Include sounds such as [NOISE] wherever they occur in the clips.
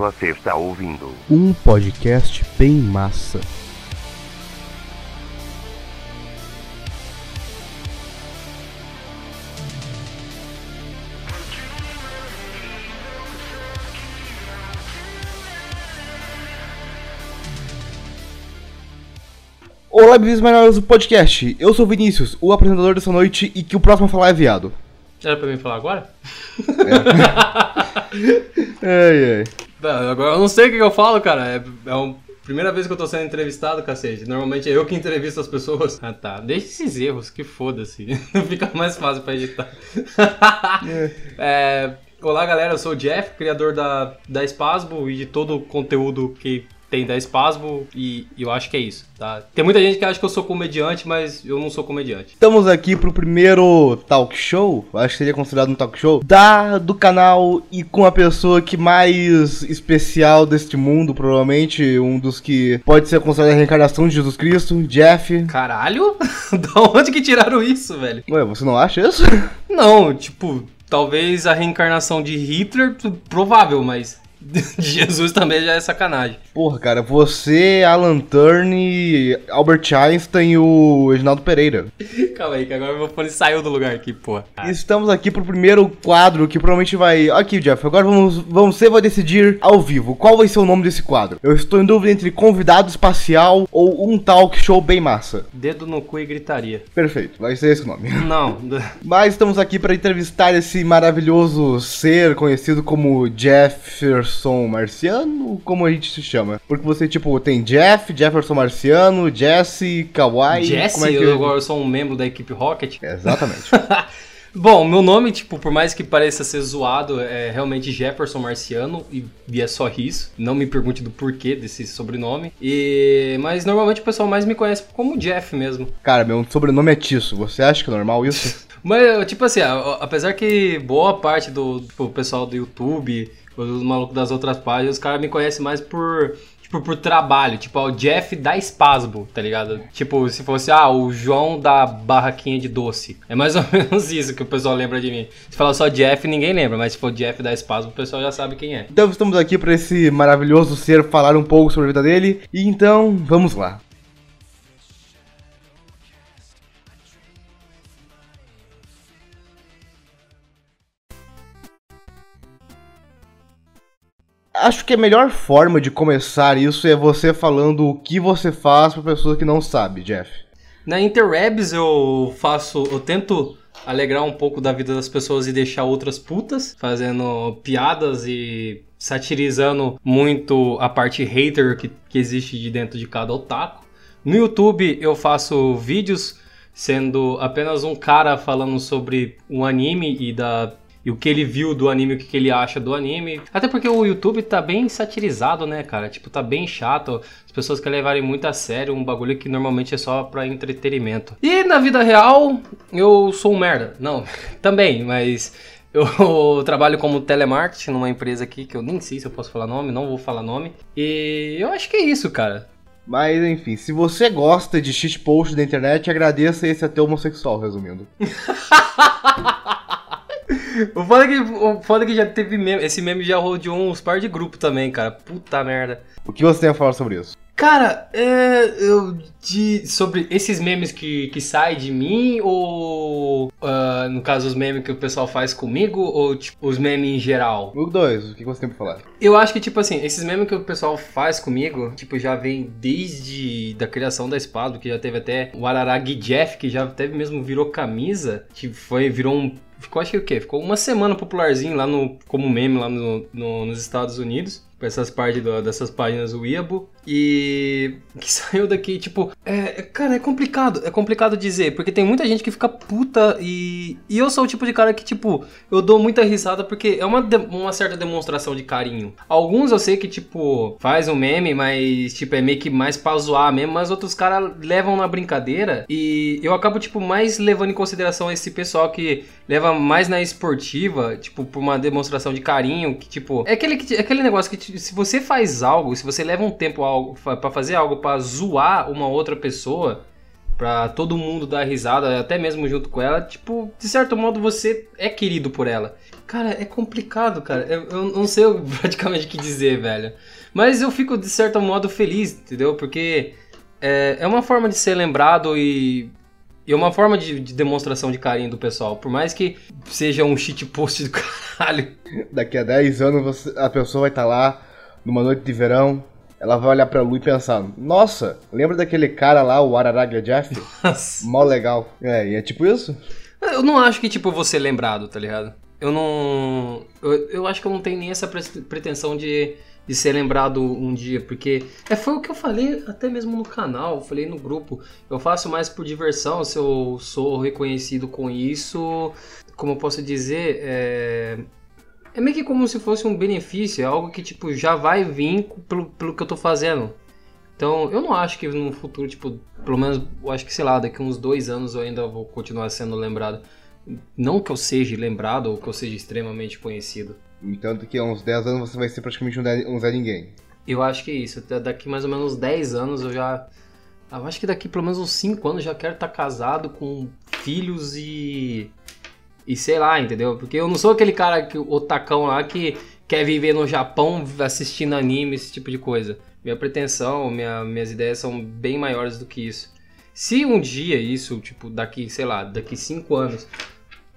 Você está ouvindo Um podcast bem massa. Olá, bem-vindos novos do podcast. Eu sou o Vinícius, o apresentador dessa noite e que o próximo a falar é viado. Era pra mim falar agora? [LAUGHS] Ai, ai. Agora eu não sei o que eu falo, cara. É, é a primeira vez que eu tô sendo entrevistado, cacete. Normalmente é eu que entrevisto as pessoas. Ah tá, deixa esses erros, que foda-se. [LAUGHS] Fica mais fácil pra editar. [LAUGHS] É, olá galera, eu sou o Jeff, criador da, da Spasbo e de todo o conteúdo que tem da Spasbo e, e eu acho que é isso, tá? Tem muita gente que acha que eu sou comediante, mas eu não sou comediante. Estamos aqui pro primeiro talk show, acho que seria considerado um talk show, da, do canal e com a pessoa que mais especial deste mundo, provavelmente, um dos que pode ser considerado a reencarnação de Jesus Cristo, Jeff. Caralho? [LAUGHS] da onde que tiraram isso, velho? Ué, você não acha isso? Não, tipo, talvez a reencarnação de Hitler, provável, mas de [LAUGHS] Jesus também já é sacanagem. Porra, cara, você, Alan Turner, Albert Einstein e o Reginaldo Pereira. [LAUGHS] Calma aí, que agora meu fone saiu do lugar aqui, porra. Estamos aqui pro primeiro quadro que provavelmente vai. Aqui, Jeff, agora vamos, vamos, você vai decidir ao vivo qual vai ser o nome desse quadro. Eu estou em dúvida entre convidado espacial ou um talk show bem massa. Dedo no cu e gritaria. Perfeito, vai ser esse o nome. [LAUGHS] Não, Mas estamos aqui para entrevistar esse maravilhoso ser conhecido como Jefferson Marciano, como a gente se chama. Porque você, tipo, tem Jeff, Jefferson Marciano, Jesse, Kawhi. Jesse, como é que eu agora sou um membro da equipe Rocket. Exatamente. [LAUGHS] Bom, meu nome, tipo, por mais que pareça ser zoado, é realmente Jefferson Marciano e, e é só isso. Não me pergunte do porquê desse sobrenome. E mas normalmente o pessoal mais me conhece como Jeff mesmo. Cara, meu sobrenome é Tisso. Você acha que é normal isso? [LAUGHS] Mas, tipo assim, apesar que boa parte do tipo, pessoal do YouTube, os malucos das outras páginas, os caras me conhecem mais por, tipo, por trabalho. Tipo, é o Jeff da Spasbo, tá ligado? Tipo, se fosse, ah, o João da barraquinha de doce. É mais ou [LAUGHS] menos isso que o pessoal lembra de mim. Se falar só Jeff, ninguém lembra, mas se for Jeff da Spasbo, o pessoal já sabe quem é. Então estamos aqui para esse maravilhoso ser falar um pouco sobre a vida dele. E então, vamos lá. Acho que a melhor forma de começar isso é você falando o que você faz para pessoa que não sabe, Jeff. Na Interwebs eu faço, eu tento alegrar um pouco da vida das pessoas e deixar outras putas, fazendo piadas e satirizando muito a parte hater que, que existe de dentro de cada otaku. No YouTube eu faço vídeos sendo apenas um cara falando sobre um anime e da e o que ele viu do anime, o que que ele acha do anime. Até porque o YouTube tá bem satirizado, né, cara? Tipo, tá bem chato. As pessoas querem levarem muito a sério um bagulho que normalmente é só pra entretenimento. E na vida real, eu sou um merda. Não, [LAUGHS] também, mas eu [LAUGHS] trabalho como telemarketing numa empresa aqui que eu nem sei se eu posso falar nome, não vou falar nome. E eu acho que é isso, cara. Mas enfim, se você gosta de shitpost da internet, agradeça esse até homossexual, resumindo. [LAUGHS] O foda é que, o foda é que já teve meme, esse meme já rodeou uns par de grupo também, cara. Puta merda. O que você tem a falar sobre isso? Cara, é, eu de sobre esses memes que, que saem de mim ou ah, no caso os memes que o pessoal faz comigo ou tipo os memes em geral? O 2, o que você tem pra falar? Eu acho que tipo assim, esses memes que o pessoal faz comigo, tipo já vem desde da criação da espada, que já teve até o Araragi Jeff que já até mesmo virou camisa, que foi virou um ficou acho que o quê? Ficou uma semana popularzinho lá no como meme lá no, no- nos Estados Unidos. Com essas partes do- dessas páginas Weibo. E que [LAUGHS] saiu daqui, tipo, é, é- cara, é complicado, é complicado dizer, porque tem muita gente que fica puta e, e eu sou o tipo de cara que, tipo, eu dou muita risada porque é uma, uma certa demonstração de carinho. Alguns eu sei que, tipo, faz um meme, mas, tipo, é meio que mais pra zoar mesmo, mas outros caras levam na brincadeira e eu acabo, tipo, mais levando em consideração esse pessoal que leva mais na esportiva, tipo, por uma demonstração de carinho, que, tipo, é aquele, que- é aquele negócio que, se você faz algo, se você leva um tempo algo, fa- pra fazer algo pra zoar uma outra pessoa, pra todo mundo dar risada, até mesmo junto com ela, tipo, de certo modo você é querido por ela. Cara, é complicado, cara. Eu, eu não sei [LAUGHS] praticamente o que dizer, velho. Mas eu fico, de certo modo, feliz, entendeu? Porque é, é uma forma de ser lembrado e, e é uma forma de, de, demonstração de carinho do pessoal. Por mais que seja um shitpost do [LAUGHS] caralho. Daqui a 10 anos você, a pessoa vai estar tá lá, numa noite de verão, ela vai olhar pra Lu e pensar: Nossa, lembra daquele cara lá, o Araraga Jeff? Nossa. Mó legal. É, e é tipo isso? Eu não acho que, tipo, eu vou ser lembrado, tá ligado? Eu não. Eu, eu acho que eu não tenho nem essa pretensão de, de ser lembrado um dia, porque é, foi o que eu falei até mesmo no canal, falei no grupo. Eu faço mais por diversão, se eu sou reconhecido com isso. Como eu posso dizer, é, é meio que como se fosse um benefício, é algo que tipo já vai vir pelo, pelo que eu tô fazendo. Então, eu não acho que no futuro, tipo, pelo menos, eu acho que, sei lá, daqui uns dois anos eu ainda vou continuar sendo lembrado. Não que eu seja lembrado ou que eu seja extremamente conhecido. Então, daqui a uns 10 anos você vai ser praticamente um Zé Ninguém. Eu acho que é isso. Daqui mais ou menos 10 anos eu já. Eu acho que daqui pelo menos uns 5 anos eu já quero estar casado com filhos e. E sei lá, entendeu? Porque eu não sou aquele cara, que, o tacão lá, que quer viver no Japão assistindo anime, esse tipo de coisa. Minha pretensão, minha, minhas ideias são bem maiores do que isso. Se um dia isso, tipo, daqui, sei lá, daqui cinco anos,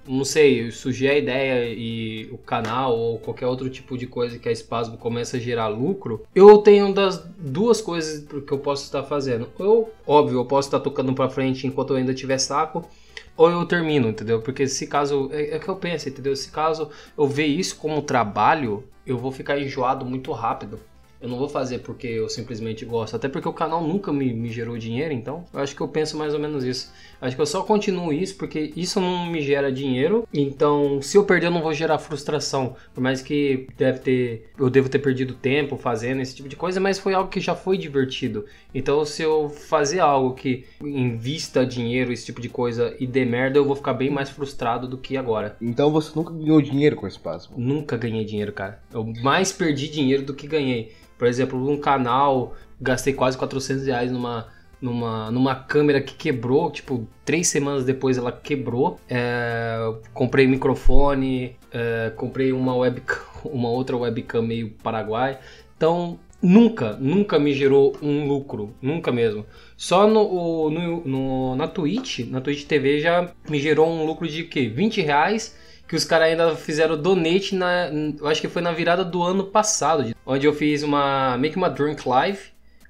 não sei, surgir a ideia e o canal ou qualquer outro tipo de coisa que a Spasmo começa a gerar lucro, eu tenho das duas coisas que eu posso estar fazendo. Eu, óbvio, eu posso estar tocando para frente enquanto eu ainda tiver saco, ou eu termino, entendeu? Porque se caso, é, é que eu penso, entendeu? Se caso eu ver isso como trabalho, eu vou ficar enjoado muito rápido. Eu não vou fazer porque eu simplesmente gosto. Até porque o canal nunca me, me gerou dinheiro, então eu acho que eu penso mais ou menos isso. Acho que eu só continuo isso porque isso não me gera dinheiro. Então, se eu perder, eu não vou gerar frustração. Por mais que deve ter, eu devo ter perdido tempo fazendo esse tipo de coisa, mas foi algo que já foi divertido. Então, se eu fazer algo que invista dinheiro, esse tipo de coisa, e dê merda, eu vou ficar bem mais frustrado do que agora. Então você nunca ganhou dinheiro com esse passo? Nunca ganhei dinheiro, cara. Eu mais perdi dinheiro do que ganhei. Por exemplo, um canal, gastei quase 400 reais numa, numa, numa câmera que quebrou, tipo, três semanas depois ela quebrou. É, comprei microfone, é, comprei uma webcam, [LAUGHS] uma outra webcam meio paraguai. Então, nunca, nunca me gerou um lucro, nunca mesmo. Só no, no, no, na Twitch, na Twitch TV já me gerou um lucro de que 20 reais que os caras ainda fizeram donate na. Eu acho que foi na virada do ano passado, onde eu fiz uma. meio que uma drink live,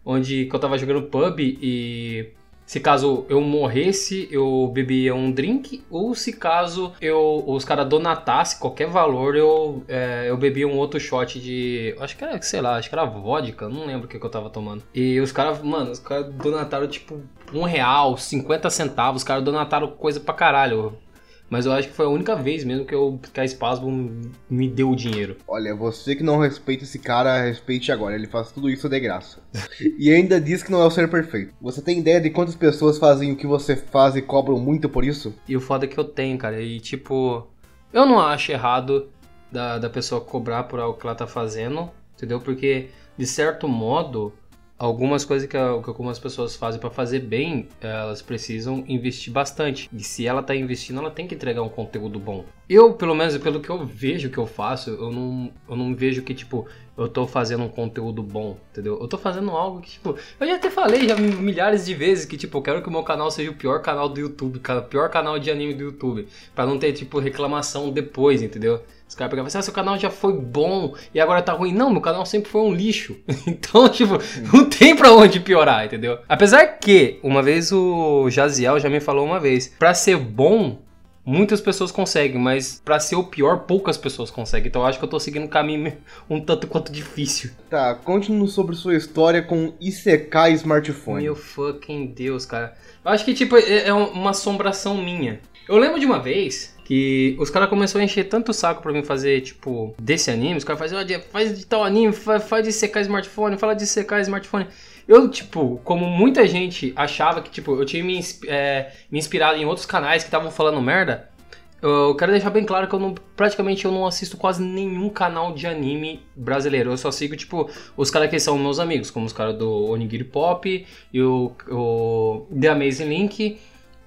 onde eu tava jogando pub e. Se caso eu morresse, eu bebia um drink, ou se caso eu os caras donatassem qualquer valor, eu, é, eu bebia um outro shot de. Acho que era, sei lá, acho que era vodka, não lembro o que, que eu tava tomando. E os caras, mano, os caras donataram tipo um real, 50 centavos, os caras donataram coisa pra caralho. Mas eu acho que foi a única vez mesmo que, eu, que a Spasmo me deu o dinheiro. Olha, você que não respeita esse cara, respeite agora. Ele faz tudo isso de graça. [LAUGHS] e ainda diz que não é o ser perfeito. Você tem ideia de quantas pessoas fazem o que você faz e cobram muito por isso? E o foda é que eu tenho, cara. E tipo, eu não acho errado da, da pessoa cobrar por algo que ela tá fazendo, entendeu? Porque, de certo modo, algumas coisas que, que algumas pessoas fazem para fazer bem, elas precisam investir bastante. E se ela tá investindo, ela tem que entregar um conteúdo bom. Eu, pelo menos pelo que eu vejo que eu faço, eu não, eu não vejo que, tipo, eu tô fazendo um conteúdo bom, entendeu? Eu tô fazendo algo que, tipo, eu já até falei já milhares de vezes que, tipo, eu quero que o meu canal seja o pior canal do YouTube, o pior canal de anime do YouTube, para não ter, tipo, reclamação depois, entendeu? Os caras pegavam assim, ah, seu canal já foi bom e agora tá ruim. Não, meu canal sempre foi um lixo. [LAUGHS] Então, tipo, não tem pra onde piorar, entendeu? Apesar que, uma vez o Jaziel já me falou uma vez, pra ser bom, muitas pessoas conseguem, mas para ser o pior, poucas pessoas conseguem. Então eu acho que eu tô seguindo um caminho um tanto quanto difícil. Tá, conte-nos sobre sua história com ICK Smartphone. Meu fucking Deus, cara. Eu acho que, tipo, é, é uma assombração minha. Eu lembro de uma vez que os caras começaram a encher tanto saco pra mim fazer, tipo, desse anime. Os caras faziam, faz de tal anime, faz, faz de secar smartphone, fala de secar smartphone. Eu, tipo, como muita gente achava que, tipo, eu tinha me, é, me inspirado em outros canais que estavam falando merda, eu quero deixar bem claro que eu não, praticamente eu não assisto quase nenhum canal de anime brasileiro. Eu só sigo, tipo, os caras que são meus amigos, como os caras do Onigiri Pop e o, o The Amazing Link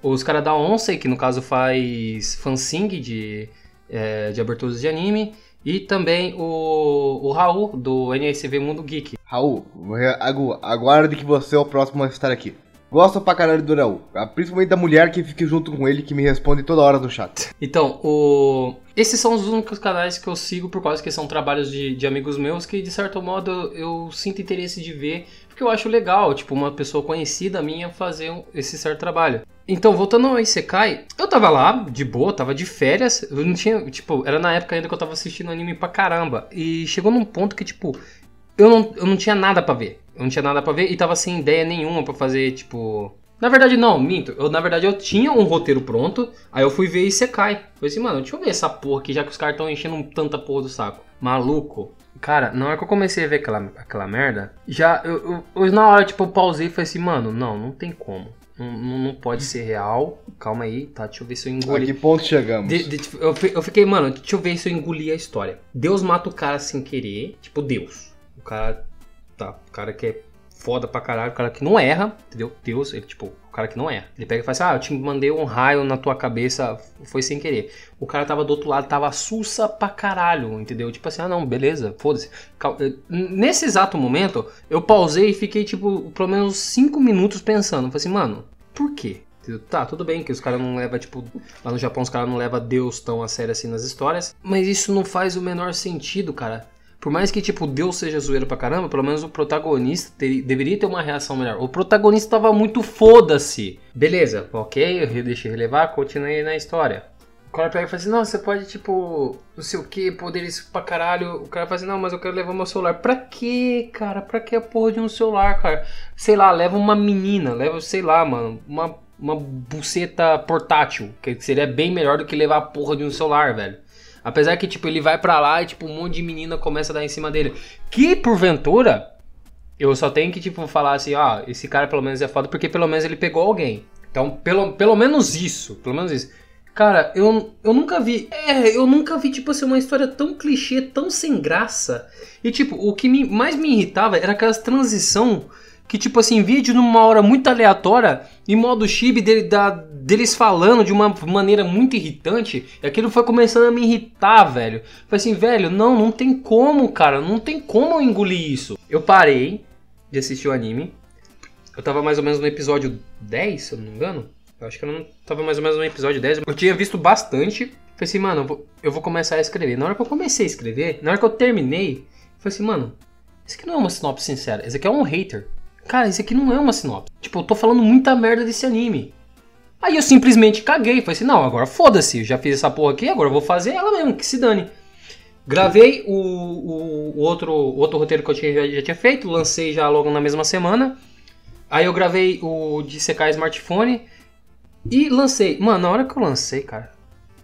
os caras da Once, que no caso faz fansing de, é, de aberturas de anime. E também o, o Raul, do NSV Mundo Geek. Raul, agu- aguarde que você é o próximo a estar aqui. Gosto pra caralho do Raul, ah, principalmente da mulher que fica junto com ele que me responde toda hora no chat. Então, o... esses são os únicos canais que eu sigo por causa que são trabalhos de, de amigos meus que, de certo modo, eu sinto interesse de ver, porque eu acho legal, tipo, uma pessoa conhecida minha fazer um- esse certo trabalho. Então, voltando ao Isekai, eu tava lá, de boa, tava de férias, eu não tinha, tipo, era na época ainda que eu tava assistindo anime pra caramba, e chegou num ponto que, tipo, eu não, eu não tinha nada pra ver. Eu não tinha nada pra ver e tava sem ideia nenhuma pra fazer, tipo. Na verdade, não, minto. Eu, na verdade, eu tinha um roteiro pronto, aí eu fui ver e Isekai. Falei assim, mano, deixa eu ver essa porra aqui, já que os caras estão enchendo tanta porra do saco. Maluco. Cara, na hora que eu comecei a ver aquela, aquela merda, já, eu, eu- eu, na hora, tipo, eu pausei e falei assim, mano, não, não tem como. Não, não, pode ser real. Calma aí, tá? Deixa eu ver se eu A engoli. que ponto chegamos? De- de- tipo, eu, eu fiquei, mano, deixa eu ver se eu engoli a história. Deus mata o cara sem querer, tipo Deus. O cara, tá, o cara que é foda pra caralho, o cara que não erra, entendeu? Deus, ele, tipo, o cara que não erra. Ele pega e fala assim, ah, eu te mandei um raio na tua cabeça, foi sem querer. O cara tava do outro lado, tava sussa pra caralho, entendeu? Tipo assim, ah não, beleza, foda-se. Eh, Nesse exato momento, eu pausei e fiquei, tipo, pelo menos 5 minutos pensando. Falei assim, mano, por quê? Tá, tudo bem que os caras não levam, tipo, lá no Japão os caras não levam Deus tão a sério assim nas histórias. Mas isso não faz o menor sentido, cara. Por mais que, tipo, Deus seja zoeiro pra caramba, pelo menos o protagonista ter- deveria ter uma reação melhor. O protagonista tava muito foda-se. Beleza, ok, eu deixei relevar, continuei na história. O cara pega e fala assim, não, você pode, tipo, não sei o que, poderes pra caralho. O cara fala assim, não, mas eu quero levar meu celular. Pra quê, cara? Pra que a porra de um celular, cara? Sei lá, leva uma menina, leva, sei lá, mano, uma, uma buceta portátil. Que seria bem melhor do que levar a porra de um celular, velho. Apesar que, tipo, ele vai pra lá e, tipo, um monte de menina começa a dar em cima dele. Que, porventura, eu só tenho que, tipo, falar assim, ó, esse cara pelo menos é foda porque pelo menos ele pegou alguém. Então, pelo, pelo menos isso, pelo menos isso. Cara, eu, eu nunca vi. É, eu nunca vi, tipo assim, uma história tão clichê, tão sem graça. E, tipo, o que me- mais me irritava era aquelas transição que, tipo assim, vídeo numa hora muito aleatória, em modo chibi dele, da, deles falando de uma maneira muito irritante, e aquilo foi começando a me irritar, velho. Falei assim, velho, não, não tem como, cara, não tem como eu engolir isso. Eu parei de assistir o anime. Eu tava mais ou menos no episódio 10, se eu não me engano. Eu acho que eu não tava mais ou menos no episódio 10. Eu tinha visto bastante. Falei assim, mano, eu vou, eu vou começar a escrever. Na hora que eu comecei a escrever, na hora que eu terminei, falei assim, mano, isso aqui não é uma sinopse sincera. Isso aqui é um hater. Cara, isso aqui não é uma sinopse. Tipo, eu tô falando muita merda desse anime. Aí eu simplesmente caguei. Falei assim, não, agora foda-se. Já fiz essa porra aqui, agora eu vou fazer ela mesmo, que se dane. Gravei o, o, o outro, outro roteiro que eu tinha, já, já tinha feito, lancei já logo na mesma semana. Aí eu gravei o de secar smartphone e lancei. Mano, na hora que eu lancei, cara,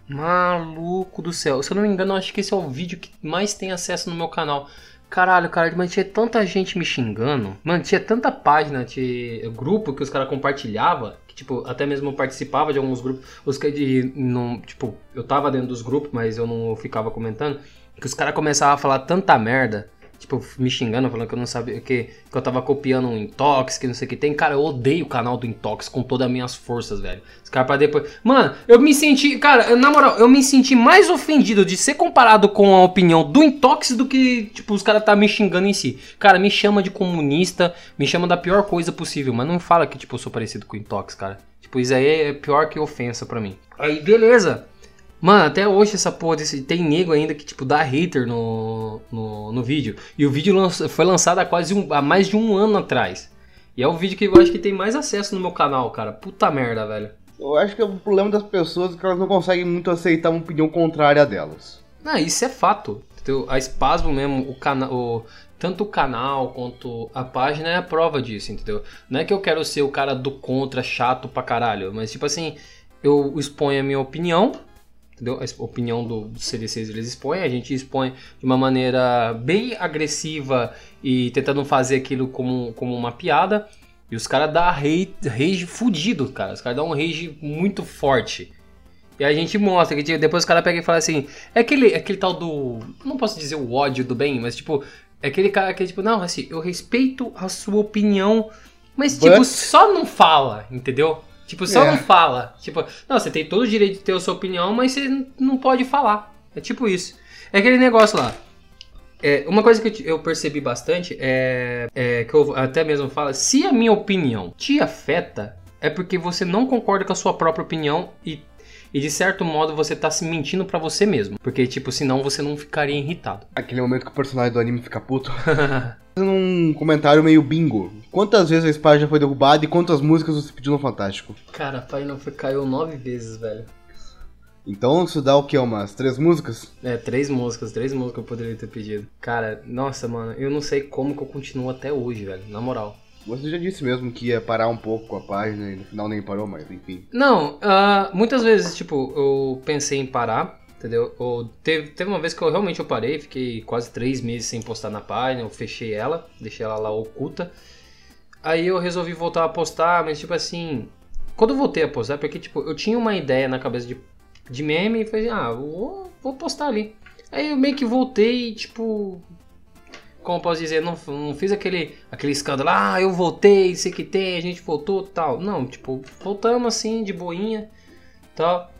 maluco do céu. Se eu não me engano, acho que esse é o vídeo que mais tem acesso no meu canal. Caralho, cara, tinha tanta gente me xingando. Mano, tinha tanta página, tinha grupo que os caras compartilhavam. Que, tipo, até mesmo eu participava de alguns grupos. Os que de, não, tipo, eu tava dentro dos grupos, mas eu não ficava comentando. Que os caras começavam a falar tanta merda. Tipo, me xingando, falando que eu não sabia. Que, que eu tava copiando um Intox, que não sei o que tem. Cara, eu odeio o canal do Intox com todas as minhas forças, velho. Os caras pra depois. Mano, eu me senti. Cara, na moral, eu me senti mais ofendido de ser comparado com a opinião do Intox do que, tipo, os caras tá me xingando em si. Cara, me chama de comunista, me chama da pior coisa possível, mas não fala que, tipo, eu sou parecido com o Intox, cara. Tipo, isso aí é pior que ofensa pra mim. Aí, beleza. Mano, até hoje essa porra desse. Tem nego ainda que, tipo, dá hater no, no, no vídeo. E o vídeo lança- foi lançado há quase um, há mais de um ano atrás. E é o vídeo que eu acho que tem mais acesso no meu canal, cara. Puta merda, velho. Eu acho que o problema das pessoas é que elas não conseguem muito aceitar uma opinião contrária delas. Não, isso é fato. entendeu? A Spasmo mesmo, o canal. Tanto o canal quanto a página é a prova disso, entendeu? Não é que eu quero ser o cara do contra chato pra caralho, mas tipo assim, eu exponho a minha opinião, entendeu? A opinião do, do CDCs eles expõem, a gente expõe de uma maneira bem agressiva e tentando fazer aquilo como, como uma piada. E os caras dão rage, rage fudido, cara. Os caras dão um rage muito forte. E a gente mostra que tipo, depois o cara pega e fala assim: é aquele, aquele tal do. Não posso dizer o ódio do bem, mas tipo, é aquele cara que é tipo, não, assim, eu respeito a sua opinião, mas tipo, But- só não fala, entendeu? Tipo, só É. não fala. Tipo, não, você tem todo o direito de ter a sua opinião, mas você não pode falar. É tipo isso. É aquele negócio lá. É, uma coisa que eu percebi bastante é, é, que eu até mesmo falo, se a minha opinião te afeta, é porque você não concorda com a sua própria opinião e, e de certo modo você tá se mentindo para você mesmo. Porque, tipo, senão você não ficaria irritado. Aquele momento que o personagem do anime fica puto. [LAUGHS] Fazendo um comentário meio bingo. Quantas vezes a espada já foi derrubada e quantas músicas você pediu no Fantástico? Cara, a página foi, caiu nove vezes, velho. Então isso dá o que? Umas três músicas? É, três músicas, três músicas eu poderia ter pedido. Cara, nossa, mano, eu não sei como que eu continuo até hoje, velho, na moral. Você já disse mesmo que ia parar um pouco com a página e no final nem parou, mas enfim. Não, uh, muitas vezes, tipo, eu pensei em parar, entendeu? Ou teve, teve uma vez que eu realmente eu parei, fiquei quase três meses sem postar na página, eu fechei ela, deixei ela lá oculta. Aí eu resolvi voltar a postar, mas tipo assim, quando eu voltei a postar, porque tipo, eu tinha uma ideia na cabeça de de meme e falei, ah, vou, vou postar ali. Aí eu meio que voltei, tipo. Como posso dizer, não, não fiz aquele, aquele escândalo, ah, eu voltei, sei que tem, a gente voltou tal. Não, tipo, voltamos assim, de boinha tal.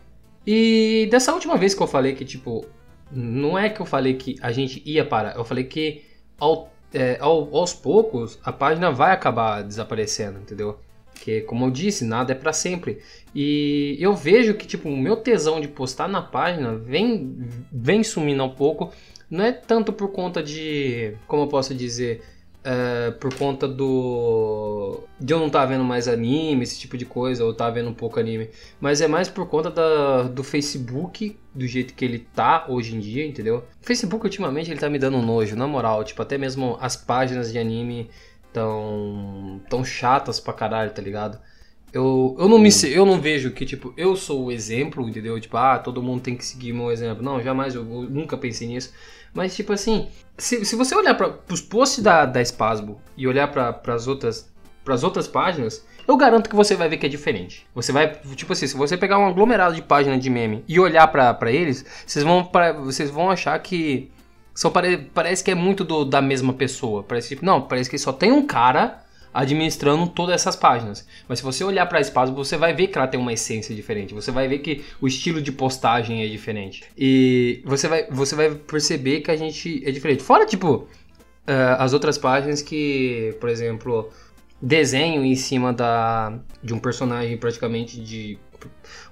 E dessa última vez que eu falei que, tipo, não é que eu falei que a gente ia parar, eu falei que ao, é, ao, aos poucos a página vai acabar desaparecendo, entendeu? Porque, como eu disse, nada é para sempre. E eu vejo que, tipo, o meu tesão de postar na página vem, vem sumindo um pouco. Não é tanto por conta de. Como eu posso dizer? É, por conta do. de eu não estar tá vendo mais anime, esse tipo de coisa, ou estar tá vendo pouco anime. Mas é mais por conta da, do Facebook, do jeito que ele tá hoje em dia, entendeu? O Facebook, ultimamente, ele tá me dando nojo, na moral. Tipo, até mesmo as páginas de anime tão tão chatas pra caralho, tá ligado? Eu, eu não me eu não vejo que tipo eu sou o exemplo, entendeu? Tipo, ah, todo mundo tem que seguir meu exemplo. Não, jamais eu, eu nunca pensei nisso. Mas tipo assim, se, se você olhar para os posts da da Spasbo e olhar para as outras para as outras páginas, eu garanto que você vai ver que é diferente. Você vai, tipo assim, se você pegar um aglomerado de páginas de meme e olhar para eles, vocês vão, pra, vocês vão achar que só pare, parece que é muito do, da mesma pessoa. Parece tipo, não, parece que só tem um cara administrando todas essas páginas. Mas se você olhar para espaço, você vai ver que ela tem uma essência diferente. Você vai ver que o estilo de postagem é diferente. E você vai, você vai perceber que a gente é diferente. Fora, tipo, uh, as outras páginas que, por exemplo, desenho em cima da, de um personagem praticamente de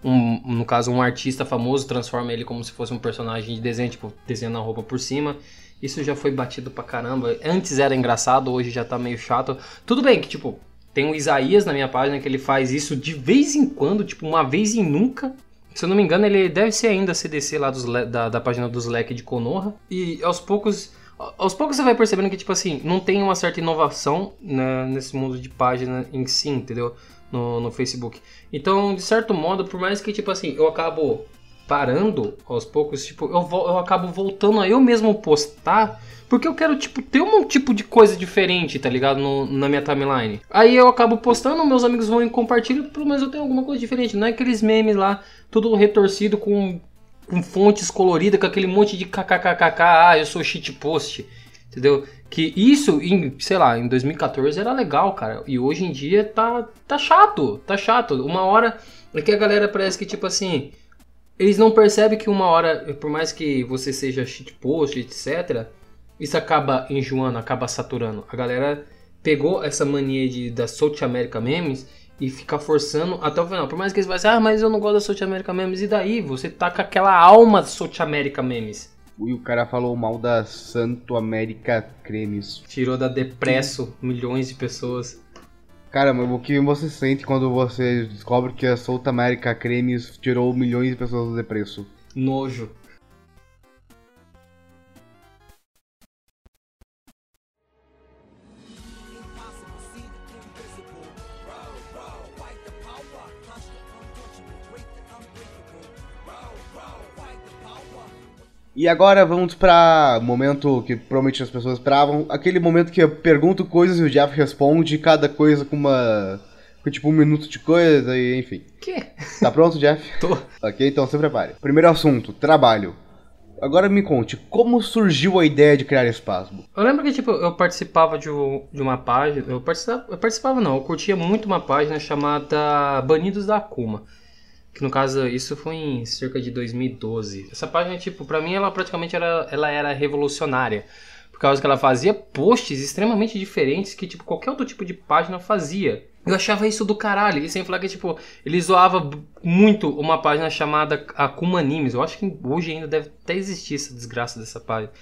um, no caso, um artista famoso transforma ele como se fosse um personagem de desenho, tipo, desenhando a roupa por cima. Isso já foi batido pra caramba. Antes era engraçado, hoje já tá meio chato. Tudo bem que, tipo, tem o Isaías na minha página que ele faz isso de vez em quando, tipo, uma vez em nunca. Se eu não me engano, ele deve ser ainda CDC lá dos, da, da página dos leques de Konoha. E aos poucos. Aos poucos você vai percebendo que, tipo assim, não tem uma certa inovação né, nesse mundo de página em si, entendeu? no, no Facebook. Então, de certo modo, por mais que, tipo assim, eu acabo parando aos poucos, tipo, eu, eu acabo voltando a eu mesmo postar, porque eu quero, tipo, ter um tipo de coisa diferente, tá ligado? No, na minha timeline. Aí eu acabo postando, meus amigos vão e compartilham, menos eu tenho alguma coisa diferente. Não é aqueles memes lá, tudo retorcido com, com fontes coloridas, com aquele monte de kkkk, ah, eu sou shitpost, entendeu? Que isso, em, sei lá, em 2014 era legal, cara. E hoje em dia tá, tá chato, tá chato. Uma hora é que a galera parece que, tipo assim, eles não percebem que uma hora, por mais que você seja shitpost, etc., isso acaba enjoando, acaba saturando. A galera pegou essa mania de, da South America Memes e fica forçando até o final. Por mais que eles vão dizer, ah, mas eu não gosto da South America Memes, e daí? Você tá com aquela alma South America Memes. E o cara falou mal da Santo América Cremes. Tirou da Depresso milhões de pessoas. Cara, mas o que você sente quando você descobre que a South América Cremes tirou milhões de pessoas do Depresso? Nojo. E agora vamos para momento que provavelmente as pessoas esperavam, aquele momento que eu pergunto coisas e o Jeff responde cada coisa com uma com tipo um minuto de coisa e enfim. Que? Tá pronto, Jeff? [LAUGHS] Tô. Ok, então se prepare. Primeiro assunto, trabalho. Agora me conte, como surgiu a ideia de criar Espasmo? Eu lembro que, tipo, eu participava de, de uma página, eu participava, eu participava não, eu curtia muito uma página chamada Banidos da Akuma. Que no caso, isso foi em cerca de 2012. Essa página, tipo, pra mim ela praticamente era, ela era revolucionária. Por causa que ela fazia posts extremamente diferentes que, tipo, qualquer outro tipo de página fazia. Eu achava isso do caralho. E sem falar que, tipo, ele zoava muito uma página chamada Akuma Animes. Eu acho que hoje ainda deve até existir essa desgraça dessa página.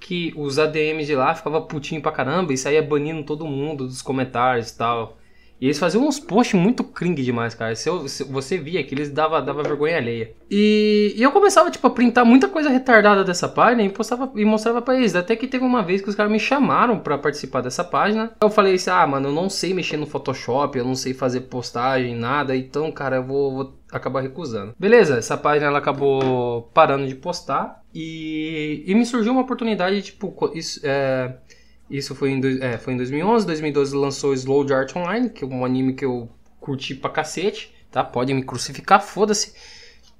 Que os ADMs de lá ficava putinho pra caramba e saía banindo todo mundo dos comentários e tal. E eles faziam uns posts muito cringe demais, cara. Se, eu, se você via que eles dava, dava vergonha alheia. E, e, eu começava, tipo, a printar muita coisa retardada dessa página e, postava, e mostrava pra eles. Até que teve uma vez que os caras me chamaram para participar dessa página. Eu falei assim, ah, mano, eu não sei mexer no Photoshop, eu não sei fazer postagem, nada. Então, cara, eu vou, vou acabar recusando. Beleza, essa página ela acabou parando de postar. E, e me surgiu uma oportunidade, tipo, isso, é, isso foi em, é, foi em 2011. 2012 lançou Slow Art Online, que é um anime que eu curti pra cacete, tá? Podem me crucificar, foda-se.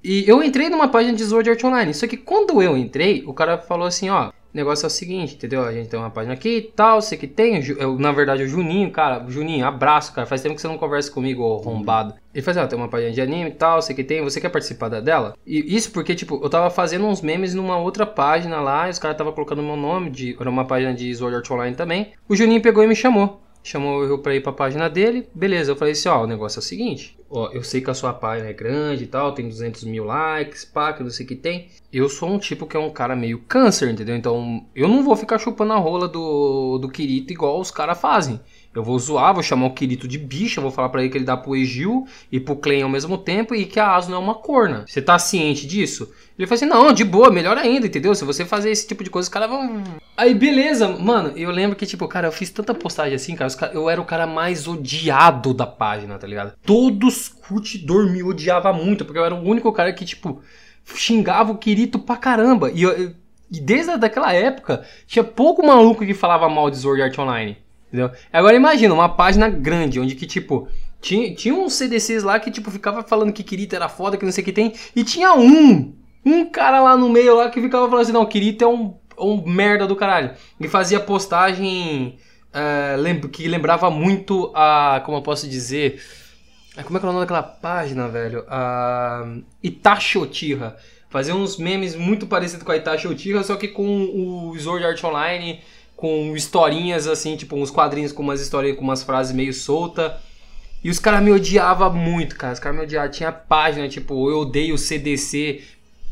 E eu entrei numa página de Sword Art Online. Só que quando eu entrei, o cara falou assim, ó, o negócio é o seguinte, entendeu? A gente tem uma página aqui e tal, você que tem. Eu, na verdade, o Juninho, cara, Juninho, abraço, cara. Faz tempo que você não conversa comigo, ô arrombado. Ele faz, ó, tem uma página de anime e tal, você que tem, você quer participar dela? E isso porque, tipo, eu tava fazendo uns memes numa outra página lá, e os caras tava colocando meu nome, de, era uma página de Sword Art Online também. O Juninho pegou e me chamou chamou eu pra ir pra página dele, beleza, eu falei assim, ó, o negócio é o seguinte, ó, eu sei que a sua página é grande e tal, tem 200 mil likes, pá, que não sei o que tem, eu sou um tipo que é um cara meio câncer, entendeu? Então, eu não vou ficar chupando a rola do, do Kirito igual os caras fazem. Eu vou zoar, vou chamar o Kirito de bicha, vou falar para ele que ele dá pro Egil e pro Clen ao mesmo tempo e que a Aso não é uma corna. Você tá ciente disso? Ele falou assim: não, de boa, melhor ainda, entendeu? Se você fazer esse tipo de coisa, os caras vão. Aí, beleza, mano. Eu lembro que, tipo, cara, eu fiz tanta postagem assim, cara. Eu era o cara mais odiado da página, tá ligado? Todos curtidor me odiava muito, porque eu era o único cara que, tipo, xingava o Kirito pra caramba. E, eu, e desde aquela época, tinha pouco maluco que falava mal de Sword Art Online. Entendeu? Agora imagina, uma página grande, onde que, tipo, tinha, tinha uns CDCs lá que, tipo, ficava falando que Kirito era foda, que não sei o que tem, e tinha um, um cara lá no meio lá que ficava falando assim, não, Kirito é um, um merda do caralho. E fazia postagem uh, que lembrava muito a, como eu posso dizer, como é que é o nome daquela página, velho? A Itachi Otiha. Fazia uns memes muito parecidos com a Itachi Otiha, só que com o Sword Art Online com historinhas assim, tipo uns quadrinhos com umas historinhas com umas frases meio solta. E os caras me odiavam muito, cara. Os caras me odiavam. Tinha página, tipo, eu odeio o CDC.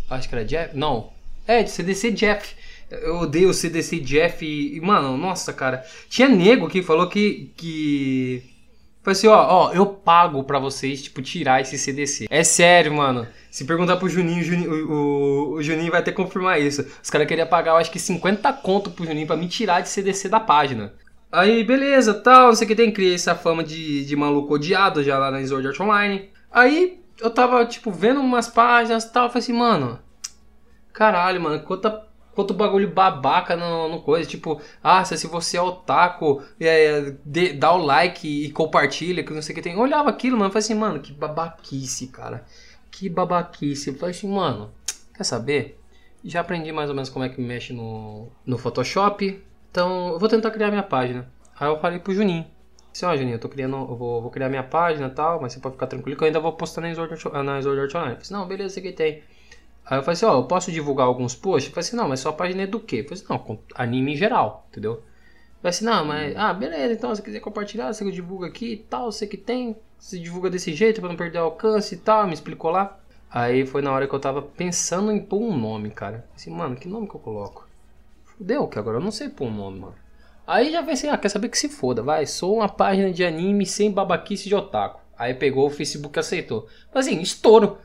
Acho que era Jeff? Não. É, CDC Jeff. Eu odeio o CDC Jeff. E, mano, nossa, cara. Tinha nego que falou que. que Falei assim, ó, ó, eu pago pra vocês, tipo, tirar esse CDC. É sério, mano. Se perguntar pro Juninho, o Juninho, o, o Juninho vai que confirmar isso. Os caras queriam pagar, eu acho que 50 conto pro Juninho pra me tirar de CDC da página. Aí, beleza, tal, não sei o que tem, criei essa fama de, de maluco odiado já lá na Sword Art Online. Aí, eu tava, tipo, vendo umas páginas e tal, falei assim, mano, caralho, mano, quanta quanto bagulho babaca no, no coisa. Tipo, ah, se você é otaku, é, de, dá o like e compartilha, que não sei o que tem. Eu olhava aquilo, mano, eu falei assim, mano, que babaquice, cara. Que babaquice. Eu falei assim, mano, quer saber? Já aprendi mais ou menos como é que mexe no, no Photoshop. Então, eu vou tentar criar minha página. Aí eu falei pro Juninho. Assim, ó, Juninho, eu tô criando, eu vou, vou criar minha página e tal, mas você pode ficar tranquilo que eu ainda vou postar na Sword Art Online. Eu falei, assim, não, beleza, sei que tem. Aí eu falei assim, ó, eu posso divulgar alguns posts? Eu falei assim, não, mas sua página é do quê? Eu falei assim, não, anime em geral, entendeu? Eu falei assim, não, mas, ah, beleza, então se quiser compartilhar, você divulga aqui e tal, você que tem, você divulga desse jeito pra não perder alcance e tal, me explicou lá. Aí foi na hora que eu tava pensando em pôr um nome, cara. Assim, mano, que nome que eu coloco? Fudeu, que agora eu não sei pôr um nome, mano. Aí já pensei, ah, quer saber que se foda, vai, sou uma página de anime sem babaquice de otaku. Aí pegou o Facebook e aceitou. Mas assim, estouro.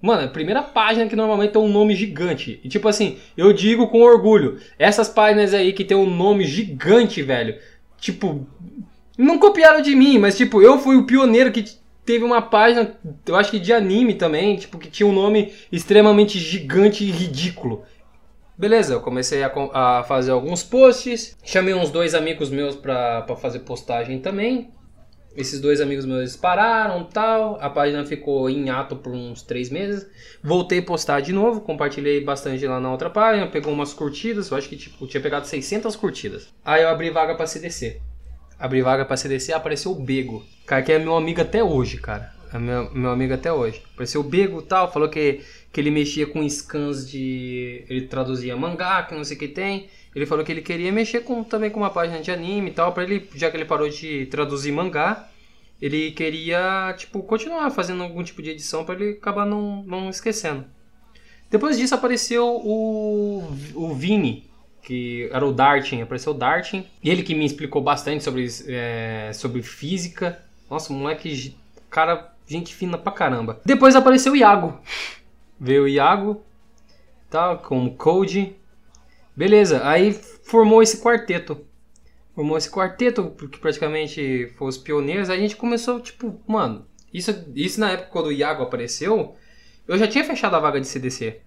Mano, a primeira página que normalmente tem um nome gigante. E tipo assim, eu digo com orgulho, essas páginas aí que tem um nome gigante, velho. Tipo, não copiaram de mim, mas tipo, eu fui o pioneiro que teve uma página, eu acho que de anime também, tipo, que tinha um nome extremamente gigante e ridículo. Beleza, eu comecei a, a fazer alguns posts, chamei uns dois amigos meus pra, pra fazer postagem também. Esses dois amigos meus pararam tal. A página ficou em ato por uns três meses. Voltei a postar de novo. Compartilhei bastante lá na outra página. Pegou umas curtidas. Eu acho que tipo, tinha pegado 600 curtidas. Aí eu abri vaga para CDC. Abri vaga para CDC apareceu o Bego. Cara, que é meu amigo até hoje, cara. É meu, meu amigo até hoje. Apareceu o Bego tal, falou que, que ele mexia com scans de. Ele traduzia mangá, que não sei o que tem. Ele falou que ele queria mexer com, também com uma página de anime e tal, para ele, já que ele parou de traduzir mangá, ele queria, tipo, continuar fazendo algum tipo de edição para ele acabar não, não esquecendo. Depois disso apareceu o, o Vini, que era o Dartin, apareceu o Dartin, e ele que me explicou bastante sobre, é, sobre física. Nossa, moleque, cara, gente fina pra caramba. Depois apareceu o Iago. Veio o Iago, tá, como Code, Beleza, aí formou esse quarteto. Formou esse quarteto, que praticamente foi os pioneiros. Aí a gente começou, tipo, mano, isso, isso na época quando o Iago apareceu, eu já tinha fechado a vaga de CDC.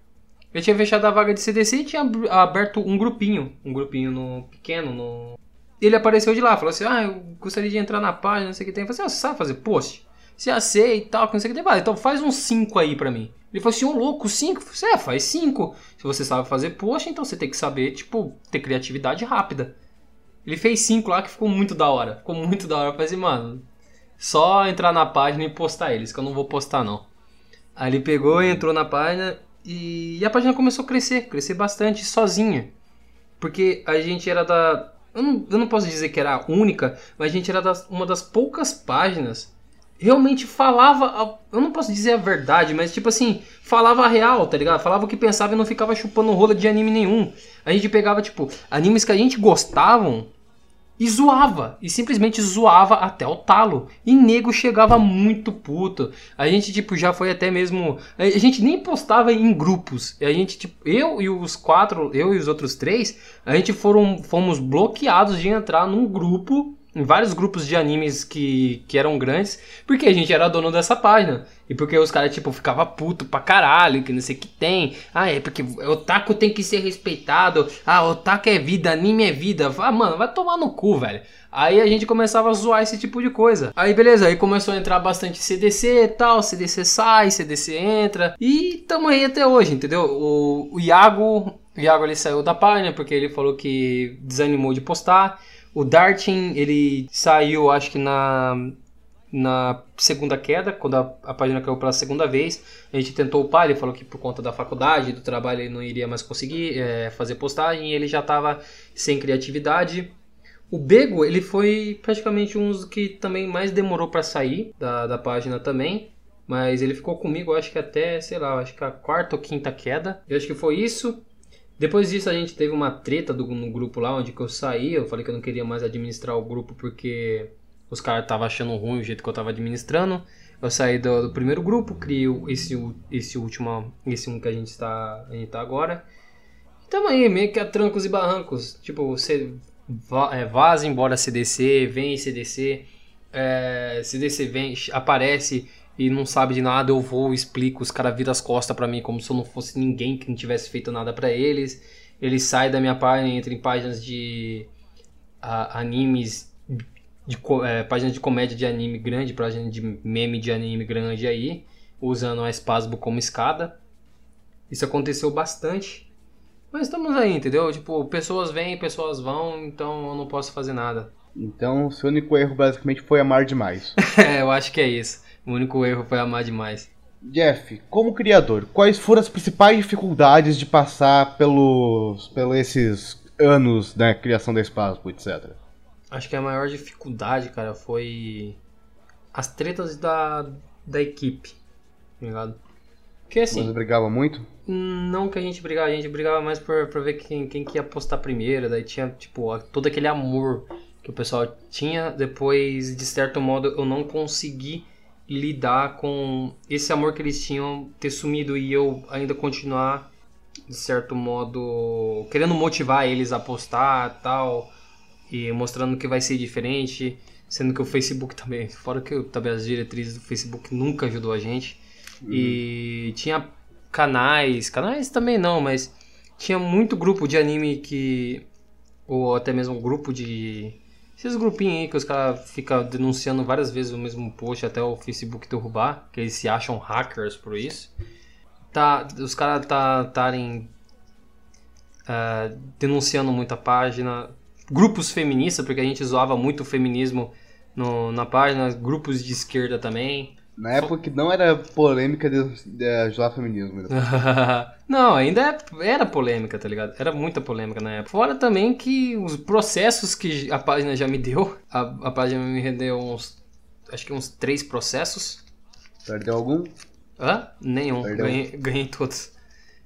Eu tinha fechado a vaga de CDC e tinha aberto um grupinho, um grupinho no pequeno, no... Ele apareceu de lá, falou assim, ah, eu gostaria de entrar na página, não sei o que tem. Eu falei assim, ah, você sabe fazer post? Você aceita e tal, não sei que tem. então faz uns 5 aí pra mim. Ele falou assim, ô louco, 5? Você é, faz 5. Se você sabe fazer post, então você tem que saber, tipo, ter criatividade rápida. Ele fez 5 lá que ficou muito da hora. Ficou muito da hora. Eu falei assim, mano, só entrar na página e postar eles, que eu não vou postar não. Aí ele pegou, entrou na página e, e a página começou a crescer, crescer bastante sozinha. Porque a gente era da. Eu não, eu não posso dizer que era a única, mas a gente era das, uma das poucas páginas realmente falava, eu não posso dizer a verdade, mas tipo assim, falava a real, tá ligado? Falava o que pensava e não ficava chupando rola de anime nenhum. A gente pegava, tipo, animes que a gente gostavam e zoava. E simplesmente zoava até o talo. E nego chegava muito puto. A gente, tipo, já foi até mesmo. A gente nem postava em grupos. A gente, tipo, eu e os quatro, eu e os outros três, a gente foram, fomos bloqueados de entrar num grupo em vários grupos de animes que, que eram grandes, porque a gente era dono dessa página. E porque os caras, tipo, ficava puto pra caralho, que não sei o que tem. Ah, é porque otaku tem que ser respeitado. Ah, otaku é vida, anime é vida. Ah, mano, vai tomar no cu, velho. Aí a gente começava a zoar esse tipo de coisa. Aí beleza, aí começou a entrar bastante CDC e tal, CDC sai, CDC entra. E tamo aí até hoje, entendeu? O, o Iago, o Iago ele saiu da página porque ele falou que desanimou de postar. O Dartin, ele saiu, acho que na, na segunda queda, quando a, a página caiu pela segunda vez. A gente tentou upar, ele falou que por conta da faculdade, do trabalho, ele não iria mais conseguir é, fazer postagem. Ele já estava sem criatividade. O Bego, ele foi praticamente um dos que também mais demorou para sair da, da página também. Mas ele ficou comigo, acho que até, sei lá, acho que a quarta ou quinta queda. Eu acho que foi isso. Depois disso a gente teve uma treta do, no grupo lá onde que eu saí. Eu falei que eu não queria mais administrar o grupo porque os caras estavam achando ruim o jeito que eu estava administrando. Eu saí do, do, primeiro grupo, criei esse, esse último, esse um que a gente está a gente tá agora. Então aí, meio que a trancos e barrancos. Tipo, você va, é, vaza embora CDC, vem CDC, é, CDC vem, aparece e não sabe de nada, eu vou, explico, os caras viram as costas para mim como se eu não fosse ninguém que não tivesse feito nada para eles. Ele sai da minha página, entra em páginas de a, animes, de, é, páginas de comédia de anime grande, página de meme de anime grande aí, usando a Spasbo como escada. Isso aconteceu bastante. Mas estamos aí, entendeu? Tipo, pessoas vêm, pessoas vão, então eu não posso fazer nada. Então, seu único erro basicamente foi amar demais. [LAUGHS] é, eu acho que é isso. O único erro foi amar demais. Jeff, como criador, quais foram as principais dificuldades de passar pelos, pelos esses anos da criação da Spasmo, etc? Acho que a maior dificuldade, cara, foi as tretas da, da equipe, tá ligado? Porque assim... Você brigava muito? Não que a gente brigava, a gente brigava mais por, por ver quem, quem que ia postar primeiro, daí tinha, tipo, todo aquele amor que o pessoal tinha, depois, de certo modo, eu não consegui lidar com esse amor que eles tinham ter sumido e eu ainda continuar de certo modo querendo motivar eles a postar tal e mostrando que vai ser diferente sendo que o Facebook também fora que também as diretrizes do Facebook nunca ajudou a gente uhum. e tinha canais canais também não mas tinha muito grupo de anime que ou até mesmo grupo de esses grupinhos aí que os caras ficam denunciando várias vezes o mesmo post até o Facebook derrubar, que eles se acham hackers por isso. Tá, os caras tá estarem uh, denunciando muita página. Grupos feministas, porque a gente zoava muito o feminismo no, na página, grupos de esquerda também. Na época que não era polêmica de, ajudar feminismo. [LAUGHS] não, ainda é, era polêmica, tá ligado? Era muita polêmica na época. Fora também que os processos que a página já me deu, a, a página me rendeu uns, acho que uns três processos. Perdeu algum? Hã? Nenhum, ganhei, ganhei todos.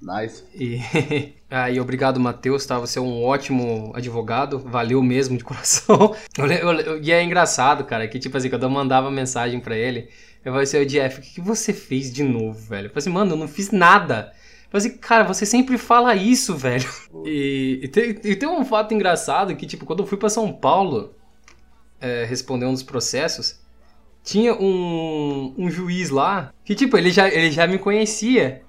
Nice. E, [LAUGHS] ah, e obrigado, Matheus, tá? Você é um ótimo advogado, valeu mesmo de coração. [LAUGHS] e é engraçado, cara, que tipo assim, quando eu mandava mensagem para ele, eu falei assim, Jeff, o que, que você fez de novo, velho? Eu falei assim, mano, eu não fiz nada. Eu falei assim, cara, você sempre fala isso, [LAUGHS] velho. E, e, tem, e tem um fato engraçado que, tipo, quando eu fui para São Paulo é, responder um dos processos, tinha um, um juiz lá que, tipo, ele já, ele já me conhecia.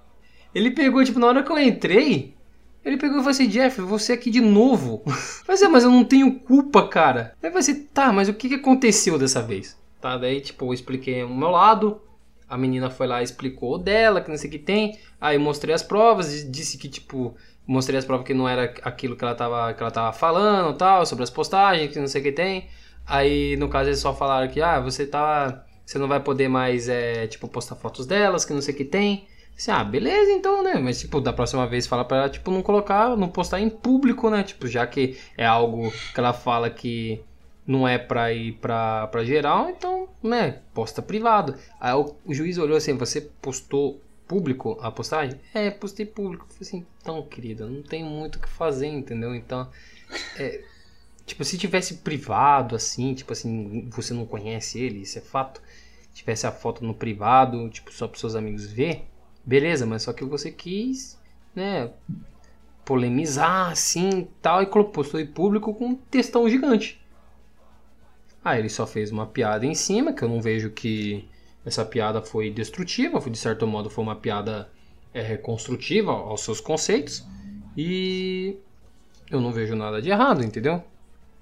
Ele pegou, tipo, na hora que eu entrei, ele pegou e falou assim, Jeff, você aqui de novo. [LAUGHS] Mas é, mas eu não tenho culpa, cara. Aí vai assim, tá, mas o que, aconteceu dessa vez? Tá, daí, tipo, eu expliquei o meu lado. A menina foi lá e explicou dela, que não sei o que tem. Aí mostrei as provas, disse que, tipo, mostrei as provas que não era aquilo que ela tava, que ela tava falando tal, sobre as postagens, que não sei o que tem. Aí, no caso, eles só falaram que, ah, você tá. Você não vai poder mais, é, tipo, postar fotos delas, que não sei o que tem. Assim, ah, beleza então, né? Mas, tipo, da próxima vez fala pra ela, tipo, não colocar, não postar em público, né? Tipo, já que é algo que ela fala que não é pra ir pra, pra geral, então, né? Posta privado. Aí o, o juiz olhou assim, você postou público a postagem? É, postei público. Falei assim, então, querida, não tem muito o que fazer, entendeu? Então, é, tipo, se tivesse privado, assim, tipo assim, você não conhece ele, isso é fato. Tivesse a foto no privado, tipo, só para seus amigos ver, Beleza, mas só que você quis, né, polemizar assim tal, e postou em público com um textão gigante. Aí ele só fez uma piada em cima, que eu não vejo que essa piada foi destrutiva, de certo modo foi uma piada é, construtiva aos seus conceitos. E eu não vejo nada de errado, entendeu?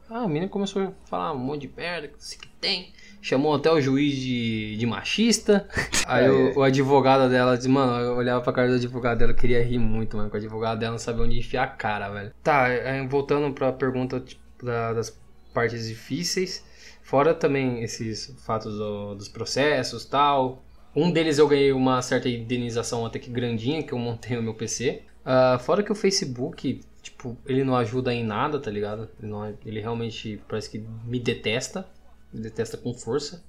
Ah, a menina começou a falar um monte de merda, que que tem chamou até o juiz de, de machista. [LAUGHS] Aí o, o, advogado dela disse, mano, eu olhava pra cara do advogado dela, eu queria rir muito, mano, com o advogado dela não sabia onde enfiar a cara, velho. Tá, voltando pra pergunta tipo, da, das partes difíceis, fora também esses fatos do, dos processos tal. Um deles eu ganhei uma certa indenização até que grandinha que eu montei no meu PC. Uh, ah, fora que o Facebook, tipo, ele não ajuda em nada, tá ligado? Ele, não, ele realmente parece que me detesta. Ele detesta com força.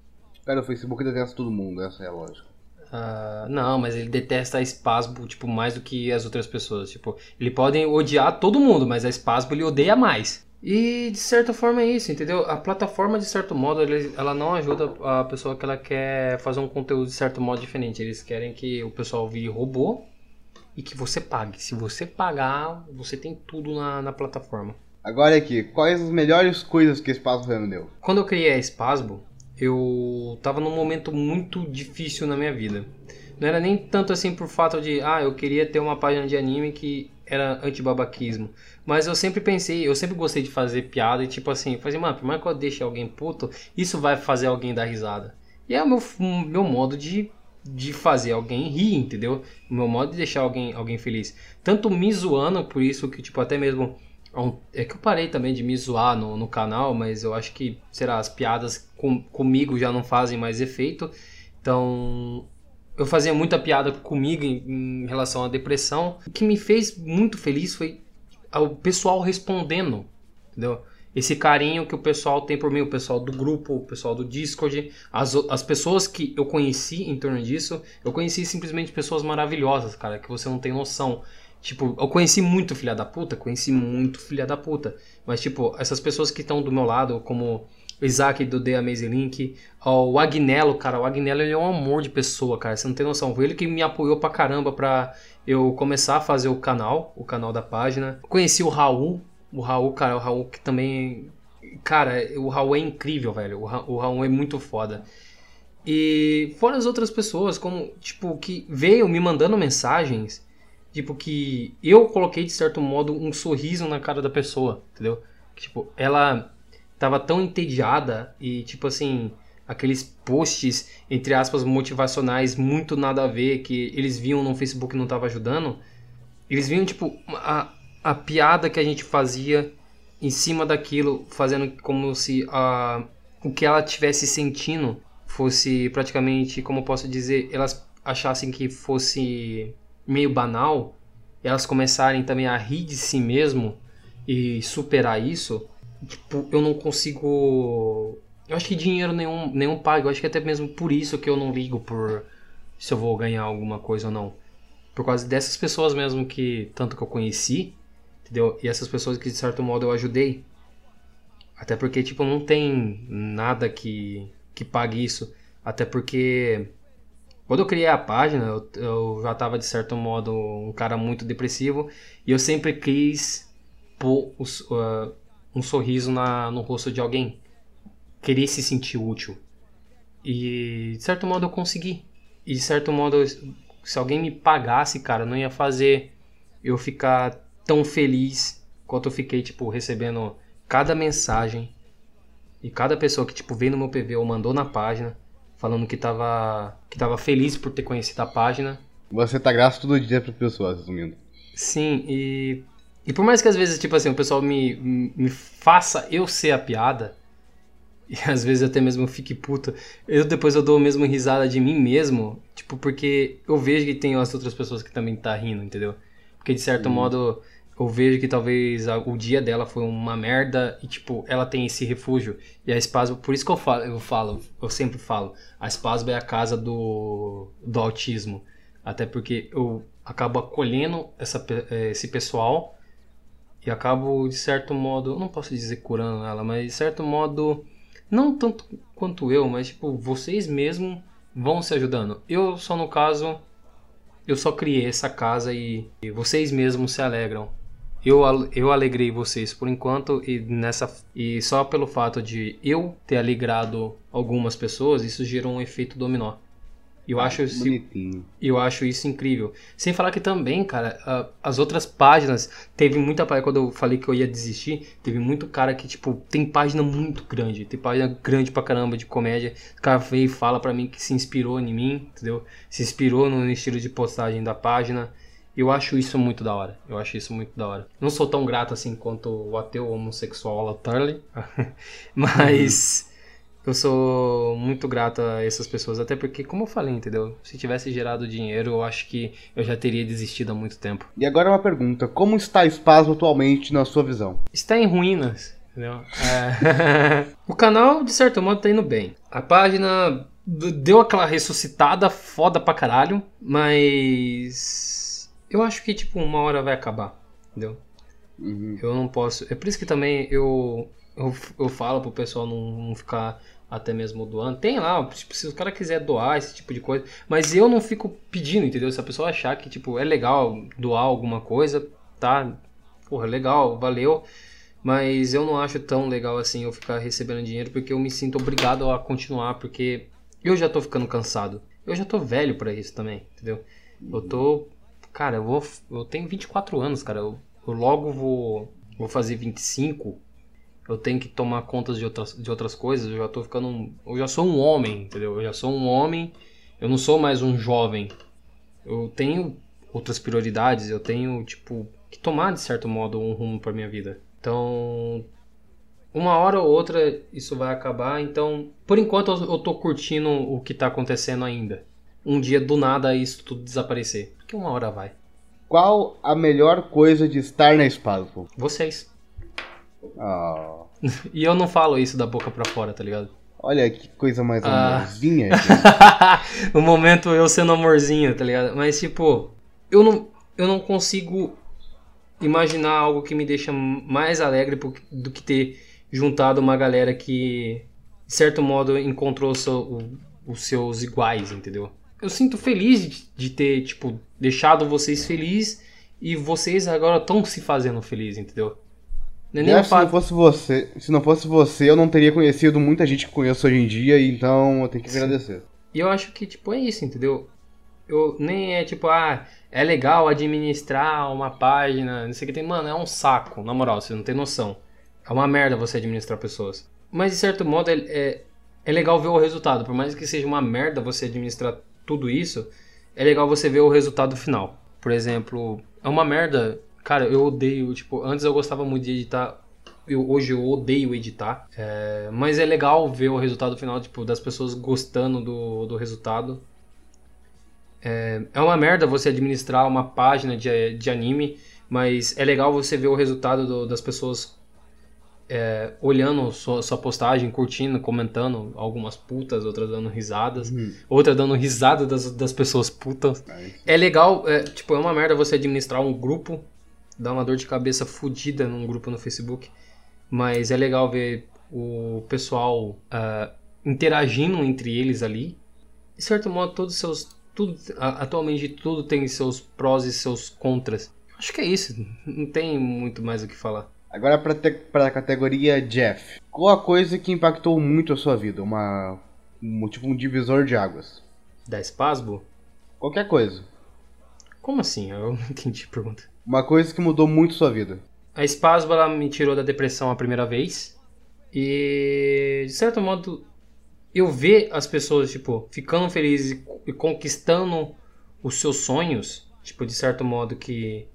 Cara, o Facebook detesta todo mundo, essa é a lógica. Uh, não, mas ele detesta a Spasbo, tipo, mais do que as outras pessoas. Tipo, ele pode odiar todo mundo, mas a Spasbo ele odeia mais. E de certa forma é isso, entendeu? A plataforma, de certo modo, ela não ajuda a pessoa que ela quer fazer um conteúdo de certo modo diferente. Eles querem que o pessoal vire robô e que você pague. Se você pagar, você tem tudo na, na plataforma. Agora aqui, quais as melhores coisas que a Spasbo vendeu? Quando eu criei a Spasbo, eu tava num momento muito difícil na minha vida. Não era nem tanto assim por fato de, ah, eu queria ter uma página de anime que era antibabaquismo. Mas eu sempre pensei, eu sempre gostei de fazer piada e tipo assim, fazer, mano, por mais que eu deixe alguém puto, isso vai fazer alguém dar risada. E é o meu, meu modo de, de fazer alguém rir, entendeu? O meu modo de deixar alguém, alguém feliz. Tanto me zoando, por isso que, tipo, até mesmo é que eu parei também de me zoar no, no canal, mas eu acho que, será, as piadas com, comigo já não fazem mais efeito. Então, eu fazia muita piada comigo em, em, relação à depressão. O que me fez muito feliz foi o pessoal respondendo, entendeu? Esse carinho que o pessoal tem por mim, o pessoal do grupo, o pessoal do Discord, as, as pessoas que eu conheci em torno disso. Eu conheci simplesmente pessoas maravilhosas, cara, que você não tem noção. Tipo, eu conheci muito filha da puta, conheci muito filha da puta. Mas, tipo, essas pessoas que estão do meu lado, como o Isaac do The Amazing Link, o Agnello, cara, o Agnello ele é um amor de pessoa, cara, você não tem noção. Foi ele que me apoiou pra caramba pra eu começar a fazer o canal, o canal da página. Conheci o Raul, o Raul, cara, o Raul que também. Cara, o Raul é incrível, velho. O, o Raul é muito foda. E fora as outras pessoas, como, tipo, que veio me mandando mensagens tipo, que eu coloquei de certo modo um sorriso na cara da pessoa, entendeu? Tipo, ela tava tão entediada e, tipo assim, aqueles posts, entre aspas, motivacionais muito nada a ver que eles viam no Facebook e não tava ajudando. Eles viam, tipo, a, a piada que a gente fazia em cima daquilo, fazendo como se a, o que ela tivesse sentindo fosse praticamente, como eu posso dizer, elas achassem que fosse meio banal, elas começarem também a rir de si mesmo e superar isso, tipo, eu não consigo. Eu acho que dinheiro nenhum, nenhum paga. Eu acho que até mesmo por isso que eu não ligo por se eu vou ganhar alguma coisa ou não. Por causa dessas pessoas mesmo que tanto que eu conheci, entendeu? E essas pessoas que de certo modo eu ajudei. Até porque, tipo, não tem nada que, que pague isso. Até porque quando eu criei a página, eu, eu já estava de certo modo um cara muito depressivo e eu sempre quis pôr uh, um sorriso na, no rosto de alguém. Querer se sentir útil. E de certo modo eu consegui. E de certo modo, se alguém me pagasse, cara, não ia fazer eu ficar tão feliz quanto eu fiquei, tipo, recebendo cada mensagem e cada pessoa que, tipo, veio no meu PV ou mandou na página falando que tava, que tava feliz por ter conhecido a página. Você tá grato todo dia para pessoas, resumindo. Sim, e, e por mais que às vezes, tipo assim, o pessoal me, me faça eu ser a piada, [LAUGHS] e às vezes até mesmo fique puta. Eu depois eu dou mesmo risada de mim mesmo, tipo, porque eu vejo que tem as outras pessoas que também tá rindo, entendeu? Porque de certo uhum. modo eu vejo que talvez o dia dela foi uma merda e tipo, ela tem esse refúgio. E a Spasmo, por isso que eu falo, eu falo, eu sempre falo, a Spasmo é a casa do do autismo. Até porque eu acabo acolhendo essa, eh, esse pessoal e acabo de certo modo, não posso dizer curando ela, mas de certo modo não tanto quanto eu, mas tipo, vocês mesmo vão se ajudando. Eu só no caso, eu só criei essa casa e vocês mesmos se alegram. Eu, eu alegrei vocês por enquanto e nessa e só pelo fato de eu ter alegrado algumas pessoas, isso gerou um efeito dominó. Eu ah, acho isso, eu acho isso incrível. Sem falar que também, cara, as outras páginas teve muita página quando eu falei que eu ia desistir, teve muito cara que tipo tem página muito grande, tem página grande pra caramba de comédia. O cara veio e fala para mim que se inspirou em mim, entendeu? Se inspirou no estilo de postagem da página. Eu acho isso muito da hora. Eu acho isso muito da hora. Não sou tão grato assim quanto o ateu homossexual Turley, [LAUGHS] mas eu sou muito grato a essas pessoas, até porque, como eu falei, entendeu? Se tivesse gerado dinheiro, eu acho que eu já teria desistido há muito tempo. E agora uma pergunta: como está a Spasmo atualmente na sua visão? Está em ruínas, entendeu? É... [LAUGHS] o canal, de certo modo, tá indo bem. A página deu aquela ressuscitada foda pra caralho, mas. Eu acho que, tipo, uma hora vai acabar, entendeu? Uhum. Eu não posso. É por isso que também eu, eu, eu falo pro pessoal não, não ficar até mesmo doando. Tem lá, tipo, se o cara quiser doar esse tipo de coisa, mas eu não fico pedindo, entendeu? Se a pessoa achar que tipo é legal doar alguma coisa, tá? Porra, legal, valeu. Mas eu não acho tão legal assim eu ficar recebendo dinheiro porque eu me sinto obrigado a continuar porque eu já tô ficando cansado. Eu já tô velho para isso também, entendeu? Eu tô, cara, eu vou eu tenho 24 anos, cara. Eu, eu logo vou vou fazer 25 eu tenho que tomar contas de outras, de outras coisas, eu já tô ficando. Eu já sou um homem, entendeu? Eu já sou um homem, eu não sou mais um jovem. Eu tenho outras prioridades, eu tenho, tipo, que tomar de certo modo um rumo para minha vida. Então, uma hora ou outra isso vai acabar, então, por enquanto eu, eu tô curtindo o que tá acontecendo ainda. Um dia do nada isso tudo desaparecer, porque uma hora vai. Qual a melhor coisa de estar na Spasmo? Vocês. Oh. [LAUGHS] e eu não falo isso da boca pra fora, tá ligado? Olha que coisa mais ah. amorzinha. [LAUGHS] no momento eu sendo amorzinho, tá ligado? Mas tipo, eu não, eu não consigo imaginar algo que me deixa mais alegre do que ter juntado uma galera que, de certo modo, encontrou o seu, o, os seus iguais, entendeu? Eu sinto feliz de, de ter, tipo, deixado vocês felizes e vocês agora estão se fazendo felizes, entendeu? Não é nem se não fosse você, se não fosse você, eu não teria conhecido muita gente que conheço hoje em dia, então eu tenho que agradecer. E eu acho que, tipo, é isso, entendeu? Eu nem é tipo, ah, é legal administrar uma página, não sei o que tem. Mano, é um saco, na moral, você não tem noção. É uma merda você administrar pessoas. Mas de certo modo é, é, é legal ver o resultado. Por mais que seja uma merda você administrar tudo isso, é legal você ver o resultado final. Por exemplo, é uma merda Cara, eu odeio, tipo, antes eu gostava muito de editar eu, hoje eu odeio editar, é, mas é legal ver o resultado final, tipo, das pessoas gostando do, do resultado. É, é uma merda você administrar uma página de, de anime, mas é legal você ver o resultado do, das pessoas é, olhando sua, sua, postagem, curtindo, comentando, algumas putas, outras dando risadas, uhum. outra dando risada das, das pessoas putas. É legal, é, tipo, é uma merda você administrar um grupo, dá uma dor de cabeça fodida num grupo no Facebook, mas é legal ver o pessoal uh, interagindo entre eles ali. De certo modo, todos os seus. Tudo, atualmente tudo tem seus prós e seus contras. Acho que é isso, não tem muito mais o que falar. Agora para a categoria Jeff. Qual a coisa que impactou muito a sua vida? Uma, um, tipo um divisor de águas. Da Spasbo? Qualquer coisa. Como assim? Eu não entendi a pergunta. Uma coisa que mudou muito sua vida. A Spasbo ela me tirou da depressão a primeira vez. E de certo modo eu ver as pessoas tipo ficando felizes e conquistando os seus sonhos, tipo de certo modo que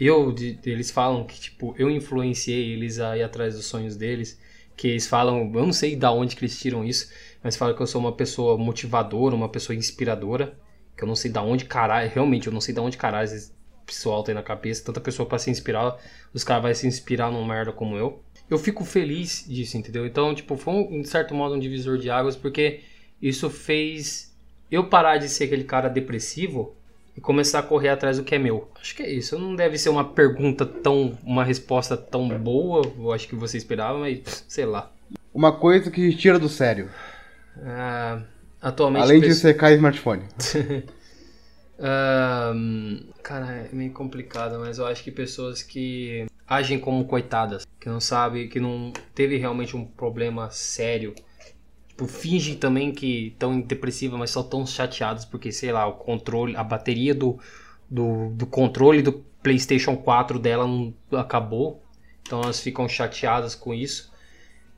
eu de, eles falam que tipo eu influenciei eles a ir atrás dos sonhos deles que eles falam eu não sei da onde que eles tiram isso mas falam que eu sou uma pessoa motivadora uma pessoa inspiradora que eu não sei da onde caralho realmente eu não sei da onde caralho esse pessoal tem na cabeça tanta pessoa para se inspirar os caras vai se inspirar num merda como eu. Eu fico feliz disso entendeu? Então tipo foi um, certo modo um divisor de águas porque isso fez eu parar de ser aquele cara depressivo e começar a correr atrás do que é meu. Acho que é isso. Não deve ser uma pergunta tão. uma resposta tão boa, eu acho que você esperava, mas sei lá. Uma coisa que tira do sério. Ah, atualmente. Além de secar smartphone. [LAUGHS] cara, é meio complicado, mas eu acho que pessoas que agem como coitadas, que não sabe, que não teve realmente um problema sério tipo, fingem também que estão depressivas, mas só estão chateados porque, sei lá, o controle, a bateria do, do, do controle do PlayStation 4 dela não acabou. Então elas ficam chateadas com isso.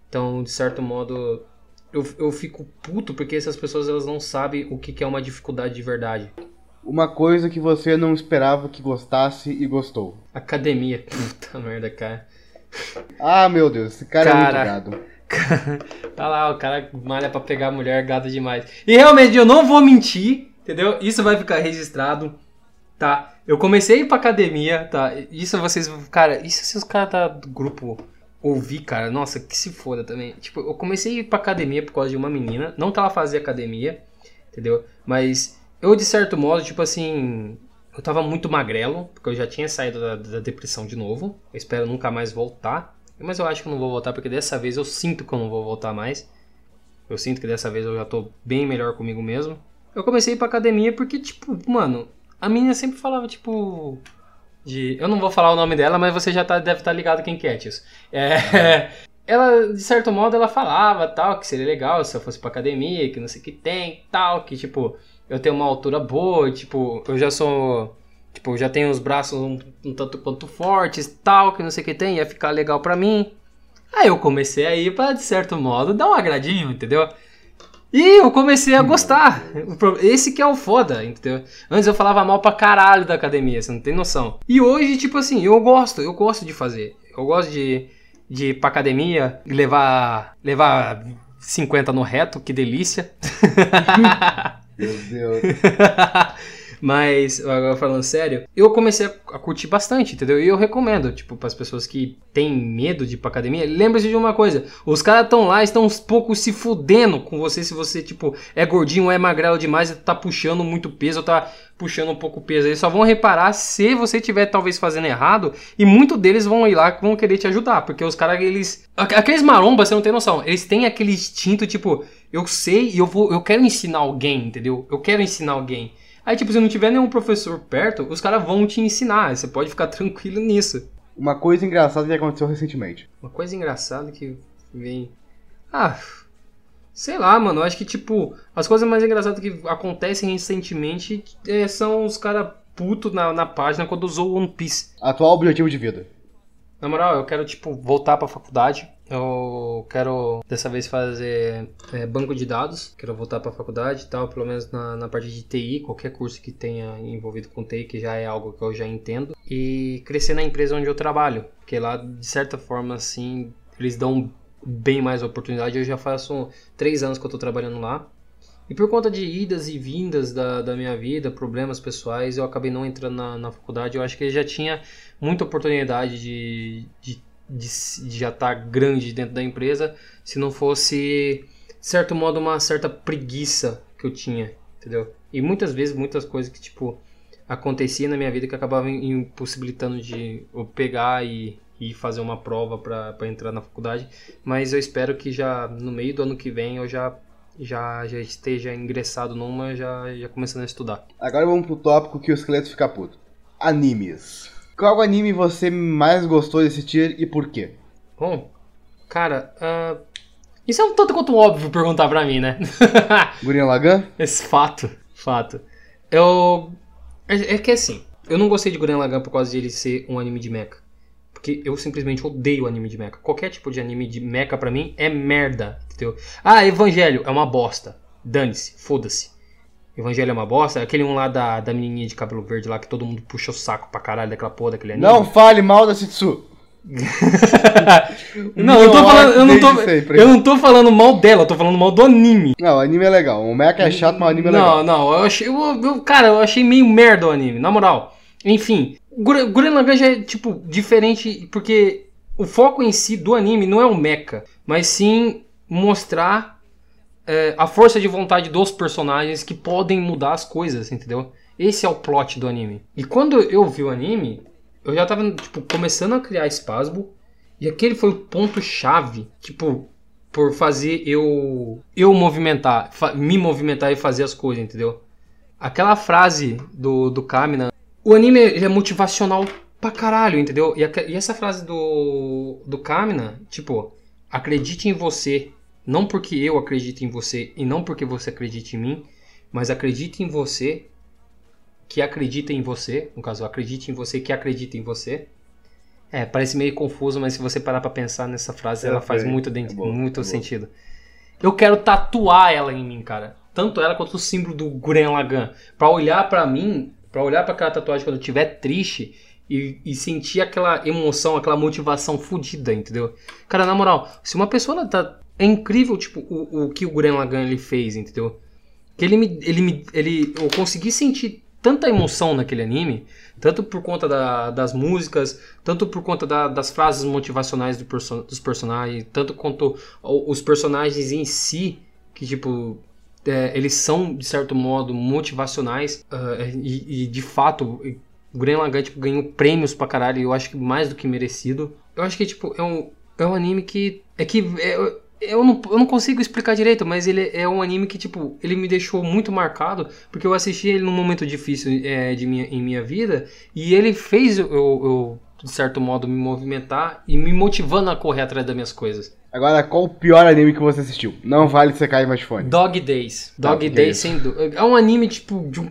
Então, de certo modo, eu, eu fico puto porque essas pessoas elas não sabem o que, que é uma dificuldade de verdade. Uma coisa que você não esperava que gostasse e gostou. Academia. [LAUGHS] Puta merda, cara. Ah, meu Deus, esse cara, cara é muito gado. [LAUGHS] tá lá, o cara malha pra pegar a mulher gado demais. E realmente, eu não vou mentir, entendeu? Isso vai ficar registrado, tá? Eu comecei a ir pra academia, tá? Isso vocês. Cara, isso se os caras tá do grupo ouvir, cara, nossa, que se foda também. Tipo, eu comecei a ir pra academia por causa de uma menina. Não que ela fazia academia, entendeu? Mas eu, de certo modo, tipo assim. Eu tava muito magrelo, porque eu já tinha saído da, da depressão de novo. Eu espero nunca mais voltar. Mas eu acho que eu não vou voltar porque dessa vez eu sinto que eu não vou voltar mais. Eu sinto que dessa vez eu já tô bem melhor comigo mesmo. Eu comecei a ir pra academia porque, tipo, mano, a menina sempre falava, tipo. De. Eu não vou falar o nome dela, mas você já tá, deve estar tá ligado quem que é. É. [LAUGHS] ela, de certo modo, ela falava tal, que seria legal se eu fosse pra academia, que não sei o que tem, tal, que, tipo, eu tenho uma altura boa, tipo, eu já sou Tipo, já tenho os braços um, um, tanto quanto fortes, tal, que não sei o que tem, ia ficar legal pra mim. Aí eu comecei a ir pra, de certo modo, dar um agradinho, entendeu? E eu comecei a gostar. Esse que é o foda, entendeu? Antes eu falava mal pra caralho da academia, você não tem noção. E hoje, tipo assim, eu gosto, eu gosto de fazer. Eu gosto de, de ir pra academia, levar, levar 50 no reto, que delícia. [LAUGHS] [LAUGHS] Meu Deus. [LAUGHS] Mas, agora falando sério, eu comecei a curtir bastante, entendeu? E eu recomendo, tipo, para as pessoas que têm medo de ir pra academia, lembre-se de uma coisa: os caras estão lá, estão uns poucos se fudendo com você se você, tipo, é gordinho é magrelo demais e tá puxando muito peso ou tá puxando um pouco peso. Eles só vão reparar se você estiver talvez fazendo errado e muito deles vão ir lá vão querer te ajudar, porque os caras, eles. Aqueles marombas, você não tem noção, eles têm aquele instinto, tipo, eu sei e eu vou, eu quero ensinar alguém, entendeu? Eu quero ensinar alguém. Aí, tipo, se não tiver nenhum professor perto, os caras vão te ensinar. Você pode ficar [LAUGHS] tranquilo nisso. Uma coisa engraçada que aconteceu recentemente. Uma coisa engraçada que vem. Ah. Sei lá, mano. Eu acho que, tipo, as coisas mais engraçadas que acontecem recentemente é, são os caras putos na, na página quando usou One Piece. Atual objetivo de vida. Na moral, eu quero, tipo, voltar pra faculdade. Eu quero dessa vez fazer é, banco de dados, quero voltar para a faculdade e tal, pelo menos na, na parte de TI, qualquer curso que tenha envolvido com TI, que já é algo que eu já entendo, e crescer na empresa onde eu trabalho, porque lá de certa forma assim eles dão bem mais oportunidade. Eu já faço três anos que eu tô trabalhando lá. E por conta de idas e vindas da, da minha vida, problemas pessoais, eu acabei não entrando na, na faculdade. Eu acho que já tinha muita oportunidade de, de, de, de já estar tá grande dentro da empresa, se não fosse, de certo modo, uma certa preguiça que eu tinha, entendeu? E muitas vezes, muitas coisas que, tipo, acontecia na minha vida que acabavam impossibilitando de eu pegar e, e fazer uma prova para entrar na faculdade. Mas eu espero que já no meio do ano que vem eu já já, já esteja ingressado numa, já, já começando a estudar. Agora vamos pro tópico que o esqueleto fica puto. Animes. Qual anime você mais gostou de assistir e por quê? Bom, cara, uh, isso é um tanto quanto óbvio perguntar pra mim, né? [LAUGHS] Gurren Lagann? Esse fato, fato. Eu... É, é que assim, eu não gostei de Gurren Lagann por causa de ele ser um anime de mecha. Porque eu simplesmente odeio anime de mecha. Qualquer tipo de anime de mecha pra mim é merda, entendeu? Ah, Evangelho é uma bosta. Dane-se, foda-se. Evangelho é uma bosta. Aquele um lá da, da menininha de cabelo verde lá que todo mundo puxa o saco pra caralho daquela porra daquele anime. Não fale mal da Shitsu. [LAUGHS] não, eu, tô falando, eu, não tô, eu não tô falando mal dela, eu tô falando mal do anime. Não, o anime é legal. O mecha é chato, mas o anime é não, legal. Não, não, eu achei. Eu, eu, cara, eu achei meio merda o anime, na moral. Enfim, Gurren Lagann já é, tipo, diferente porque o foco em si do anime não é o mecha, mas sim mostrar é, a força de vontade dos personagens que podem mudar as coisas, entendeu? Esse é o plot do anime. E quando eu vi o anime, eu já tava, tipo, começando a criar espasmo, e aquele foi o ponto-chave, tipo, por fazer eu eu movimentar, me movimentar e fazer as coisas, entendeu? Aquela frase do, do Kamina o anime é motivacional pra caralho, entendeu? E, a, e, essa frase do, do Kamina, tipo, acredite em você, não porque eu acredito em você e não porque você acredita em mim, mas acredite em você que acredita em você, no caso, acredite em você que acredita em você. É, parece meio confuso, mas se você parar pra pensar nessa frase, ela faz muito, dentro, é bom, muito é sentido. Eu quero tatuar ela em mim, cara. Tanto ela quanto o símbolo do Guren Lagan. Pra olhar para mim para olhar para aquela tatuagem quando eu estiver triste e, e, sentir aquela emoção, aquela motivação fodida, entendeu? Cara, na moral, se uma pessoa tá. É incrível, tipo, o, o que o Guren Lagann ele fez, entendeu? Que ele me. Ele me. Ele, eu consegui sentir tanta emoção naquele anime, tanto por conta da, das músicas, tanto por conta da, das frases motivacionais do perso dos personagens, tanto quanto os personagens em si, que tipo, é, eles são, de certo modo, motivacionais uh, e, e, de fato, o Gurren Lagann tipo, ganhou prêmios pra caralho eu acho que mais do que merecido. Eu acho que tipo, é, um, é um anime que. É que. É, eu não, eu não consigo explicar direito, mas ele é um anime que, tipo, ele me deixou muito marcado, porque eu assisti ele num momento difícil é, de minha, em minha vida, e ele fez eu, eu, de certo modo, me movimentar e me motivando a correr atrás das minhas coisas. Agora, qual o pior anime que você assistiu? Não vale você cair mais fone. Dog Days. Dog, Dog Days, sem dúvida. É um anime, tipo, de um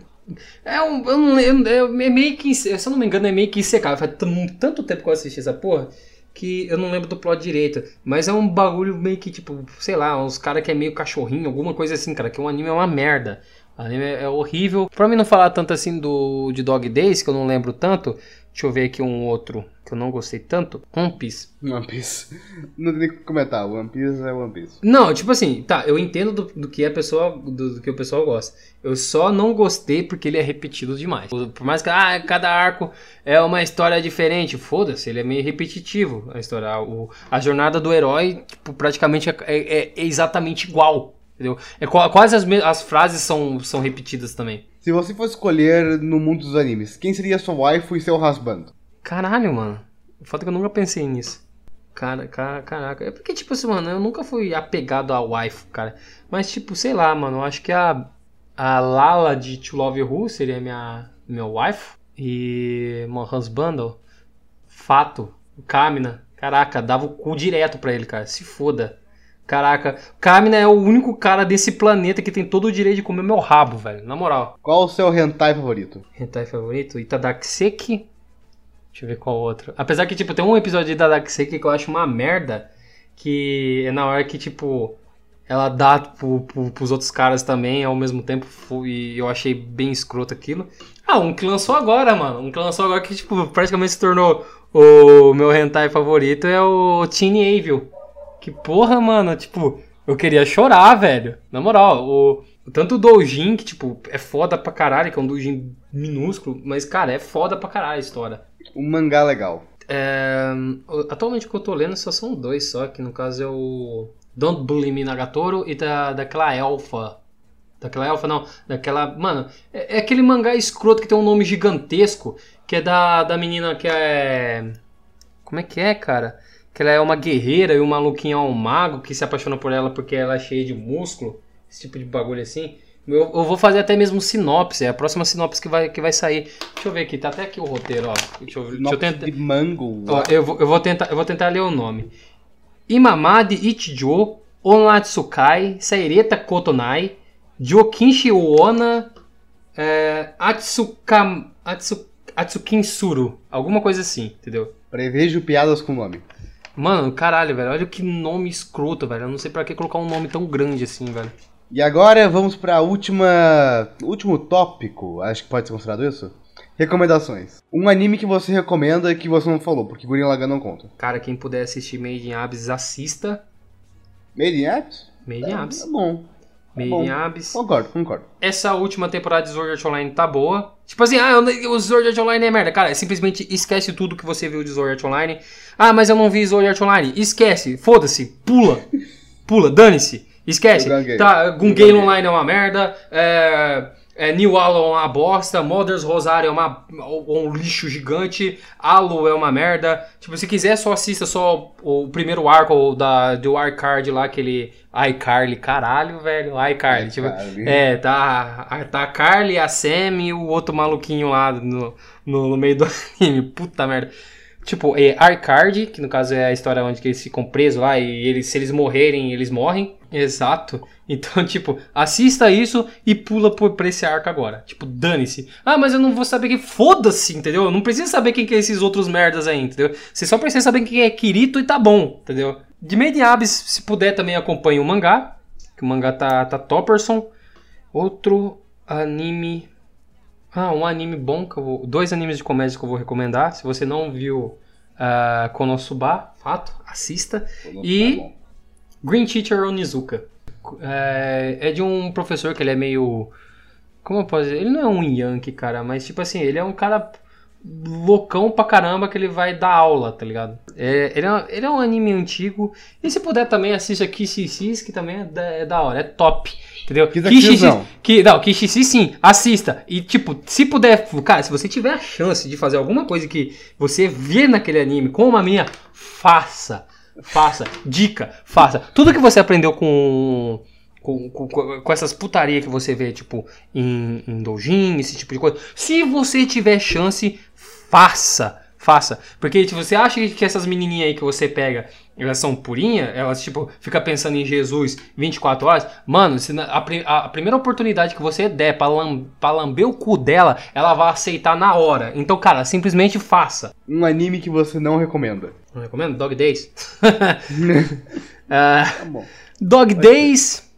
é um. Eu não lembro. É meio que. Se eu não me engano, é meio que secado. Faz tanto tempo que eu assisti essa porra que eu não lembro do plot direito. Mas é um bagulho meio que, tipo, sei lá, uns caras que é meio cachorrinho, alguma coisa assim, cara. Que o anime é uma merda. O anime é horrível. Pra mim não falar tanto assim do de Dog Days, que eu não lembro tanto, Deixa eu ver aqui um outro que eu não gostei tanto. One Piece. One Piece. Não tem nem o que comentar. One Piece é One Piece. Não, tipo assim, tá, eu entendo do, do que a pessoa. Do, do, que o pessoal gosta. Eu só não gostei porque ele é repetido demais. Por mais que ah, cada arco é uma história diferente. Foda-se, ele é meio repetitivo a história. O, a jornada do herói, tipo, praticamente é, é, é exatamente igual. Entendeu? É, quase as, as frases são, são repetidas também. Se você fosse escolher no mundo dos animes, quem seria sua waifu e seu husband? Caralho, mano. Foda que eu nunca pensei nisso. Cara, cara, caraca. É porque, tipo assim, mano, eu nunca fui apegado a waifu, cara. Mas, tipo, sei lá, mano, eu acho que a, a Lala de To Love Who seria minha, meu waifu. E meu husband, fato, o Kamina. Caraca, dava o cu direto pra ele, cara. Se foda. Caraca, Kamina é o único cara desse planeta que tem todo o direito de comer meu rabo, velho. Na moral. Qual o seu hentai favorito? Hentai favorito? Itadakseki. Deixa eu ver qual outro. Apesar que, tipo, tem um episódio de Itadakseki que eu acho uma merda. Que é na hora que, tipo, ela dá pro, pro, pros outros caras também ao mesmo tempo. E eu achei bem escroto aquilo. Ah, um que lançou agora, mano. Um que lançou agora que, tipo, praticamente se tornou o meu hentai favorito é o Teen Evil. Que porra, mano, tipo, eu queria chorar, velho. Na moral, o, tanto o Doujin, que, tipo, é foda pra caralho, que é um Doujin minúsculo, mas, cara, é foda pra caralho a história. Um mangá legal. É, atualmente o que eu tô lendo só são dois só, que no caso é o Don't Bully Me Nagatoro e da, daquela elfa. Daquela elfa, não. Daquela. Mano, é, é, aquele mangá escroto que tem um nome gigantesco. Que é da, da menina que é. Como é que é, cara? Que ela é uma guerreira e o maluquinho é um mago que se apaixona por ela porque ela é cheia de músculo. Esse tipo de bagulho assim. Eu, eu, vou fazer até mesmo sinopse, é a próxima sinopse que vai, que vai sair. Deixa eu ver aqui, tá até aqui o roteiro, ó. Deixa eu, deixa eu tentar. De mango. Ó, eu, vou, eu, vou tentar, eu vou tentar ler o nome. Imamadi Ichijo, Onatsukai, Saireta Kotonai, Jokinshi Onna, é, Atsuka, Atsu, Atsukinsuru. Alguma coisa assim, entendeu? Prevejo piadas com nome. Mano, caralho, velho. Olha que nome escroto, velho. Eu não sei pra que colocar um nome tão grande assim, velho. E agora vamos para última, último tópico, acho que pode ser considerado isso. Recomendações. Um anime que você recomenda que você não falou, porque Gurren Lagann não conta. Cara, quem puder assistir Made in Abyss, assista. Made in Abyss? Made in Abyss. É, é bom. In Abyss. Concordo, concordo. Essa última temporada de Sword Art Online tá boa. Tipo assim, ah, o Sword Art Online é merda. Cara, simplesmente esquece tudo que você viu de Sword Art Online. Ah, mas eu não vi Sword Art Online. Esquece, foda-se, pula. [LAUGHS] Pula, dane-se. Esquece. Tá, Gungan Online é uma merda. É, é, New Halo é uma bosta. Mothers Rosário é uma, um lixo gigante. Halo é uma merda. Tipo, se quiser, só assista só o, primeiro arco da, do iCard lá, aquele iCarly. Caralho, velho. iCarly. Tipo, é, tá, tá a Carly, a Sam e o outro maluquinho lá no, no, no meio do [LAUGHS] anime. Puta merda. Tipo, é Arcard, que no caso é a história onde eles ficam presos lá e eles, se eles morrerem, eles morrem. Exato. [LAUGHS] Então, tipo, assista isso e pula por, pra esse arco agora. Tipo, dane-se. Ah, mas eu não vou saber quem. Foda-se, entendeu? Eu não preciso saber quem que é esses outros merdas aí, entendeu? Você só precisa saber quem é Kirito e tá bom, entendeu? De Mediabs, se puder, também acompanhe o mangá. Que o mangá tá, tá topperson. Outro anime ah, um anime bom que eu vou. Dois animes de comédia que eu vou recomendar. Se você não viu uh, Konosuba, fato, assista. Konosuba e é Green Teacher Onizuka. É, é, de um professor que ele é meio. Como eu posso dizer? Ele não é um Yankee, cara, mas tipo assim, ele é um cara loucão pra caramba que ele vai dar aula, tá ligado? É, ele, é, ele é um anime antigo. E se puder também, assista Kishisis, que também é da, é da hora, é top. Entendeu? Kishisis, não. Que, não, Kishisis sim, assista. E tipo, se puder, cara, se você tiver a chance de fazer alguma coisa que você vê naquele anime com uma minha, faça. Faça. Dica, faça. Tudo que você aprendeu com com, com, com, essas putaria que você vê, tipo, em, em doujin, esse tipo de coisa. Se você tiver chance, faça. Faça. Porque tipo, você acha que essas menininhas aí que você pega, elas são purinhas, elas, tipo, fica pensando em Jesus 24 horas. Mano, se a, a, primeira oportunidade que você der pra, lam, lamber o cu dela, ela vai aceitar na hora. Então, cara, simplesmente faça. Um anime que você não recomenda. Não recomendo? Dog Days. uh, [LAUGHS] [LAUGHS] tá bom. Dog Days.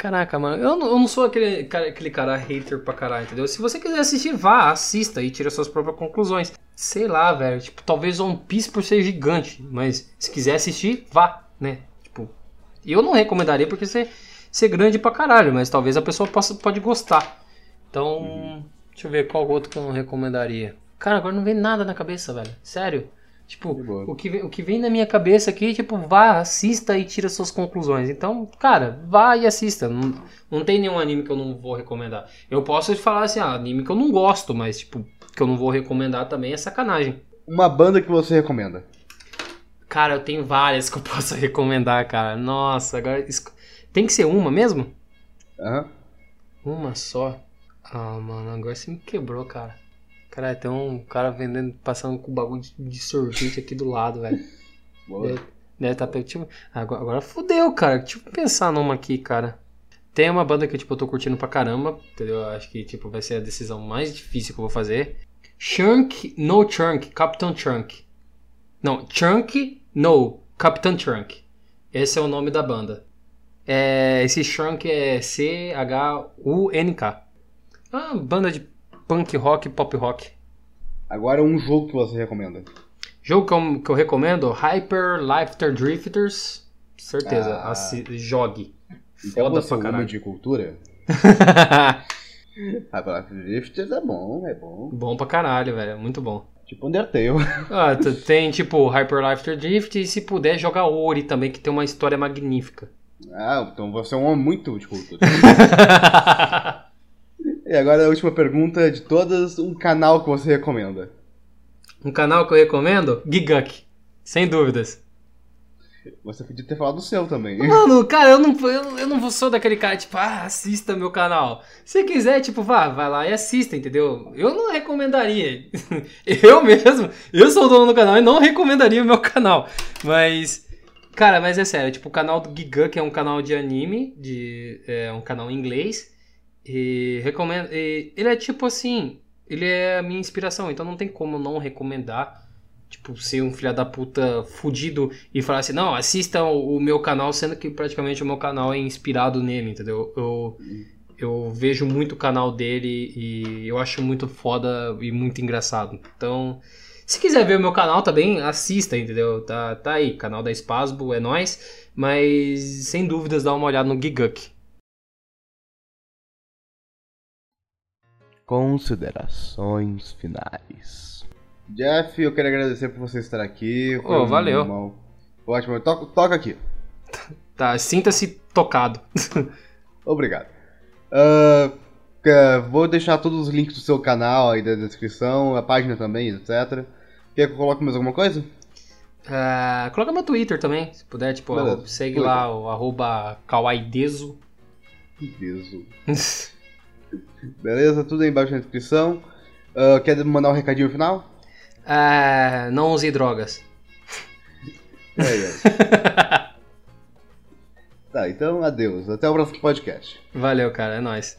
Caraca, mano, eu não, eu não sou aquele cara, aquele cara hater pra caralho, entendeu? Se você quiser assistir, vá, assista e tira suas próprias conclusões. Sei lá, velho, tipo, talvez One Piece por ser gigante, mas se quiser assistir, vá, né? Tipo, eu não recomendaria porque ser, ser grande pra caralho, mas talvez a pessoa possa, pode gostar. Então, uhum. deixa eu ver qual outro que eu não recomendaria. Cara, agora não vem nada na cabeça, velho. Sério. Tipo, o que, o que vem na minha cabeça aqui, tipo, vá, assista e tira suas conclusões. Então, cara, vá e assista. Não, não tem nenhum anime que eu não vou recomendar. Eu posso falar assim, ah, anime que eu não gosto, mas, tipo, que eu não vou recomendar também é sacanagem. Uma banda que você recomenda? Cara, eu tenho várias que eu [LAUGHS] posso recomendar, cara. Nossa, agora. Tem que ser uma mesmo? Aham. Uhum. Uma só? Ah, mano, agora você me quebrou, cara. Cara, tem um cara vendendo, passando com bagulho de, de sorvete aqui do lado, velho. Deve, deve tá tipo, agora, agora fudeu, cara. Deixa eu pensar numa aqui, cara. Tem uma banda que tipo, eu tô curtindo pra caramba, entendeu? Acho que tipo, vai ser a decisão mais difícil que eu vou fazer. Chunk No Chunk, Captain Chunk. Não, Chunk No, Captain Chunk. Esse é o nome da banda. É, esse Chunk é C-H-U-N-K. Ah, banda de punk rock, pop rock. Agora um jogo que você recomenda. Jogo que eu, que eu recomendo, Hyper Lifter Drifters. Certeza. Ah. Assi- jogue. Então Foda você é pra caralho. de cultura? [LAUGHS] Hyperlife Drifter é bom, é bom. bom pra caralho, velho. Muito bom. Tipo Undertale. [LAUGHS] Ah, tem tipo Hyper Life Drift e se puder jogar Ori também, que tem uma história magnífica. Ah, então você é um homem muito de cultura. [LAUGHS] e agora a última pergunta de todas, um canal que você recomenda. um canal que eu recomendo? Giguk. Sem dúvidas. Você podia ter falado do seu também. Mano, cara, eu não, eu, eu não sou daquele cara, tipo, ah, assista meu canal. Se quiser, tipo, vá, vai lá e assista, entendeu? Eu não recomendaria. [LAUGHS] eu mesmo, eu sou o dono do canal e não recomendaria o meu canal. Mas, cara, mas é sério, tipo, o canal do Giguk é um canal de anime, de, é um canal em inglês. E recomendo. e ele é tipo assim, ele é a minha inspiração, então não tem como não recomendar. Tipo, ser um filho da puta fudido e falar assim, não, assistam o meu canal, sendo que praticamente o meu canal é inspirado nele, entendeu? Eu, eu vejo muito o canal dele e eu acho muito foda e muito engraçado. Então, se quiser ver o meu canal também, assista, entendeu? Tá, tá aí, canal da Spasbo, é nóis. Mas, sem dúvidas, dá uma olhada no Giguk. Considerações finais. Jeff, eu quero agradecer por você estar aqui. Ô, valeu. uma- Ótimo, toca, toca aqui. [LAUGHS] Tá, sinta-se tocado. [LAUGHS] Obrigado. Que- vou deixar todos os links do seu canal aí da descrição, a página também, etc. Quer que eu coloque mais alguma coisa? Ah, coloca meu Twitter também, se puder, tipo, Beleza. segue Twitter. lá o arroba. [LAUGHS] Beleza? Tudo aí embaixo na descrição. Ah, quer mandar um recadinho final? Ah, não use drogas. É isso. [LAUGHS] tá, então adeus. Até o próximo podcast. Valeu, cara, é nóis.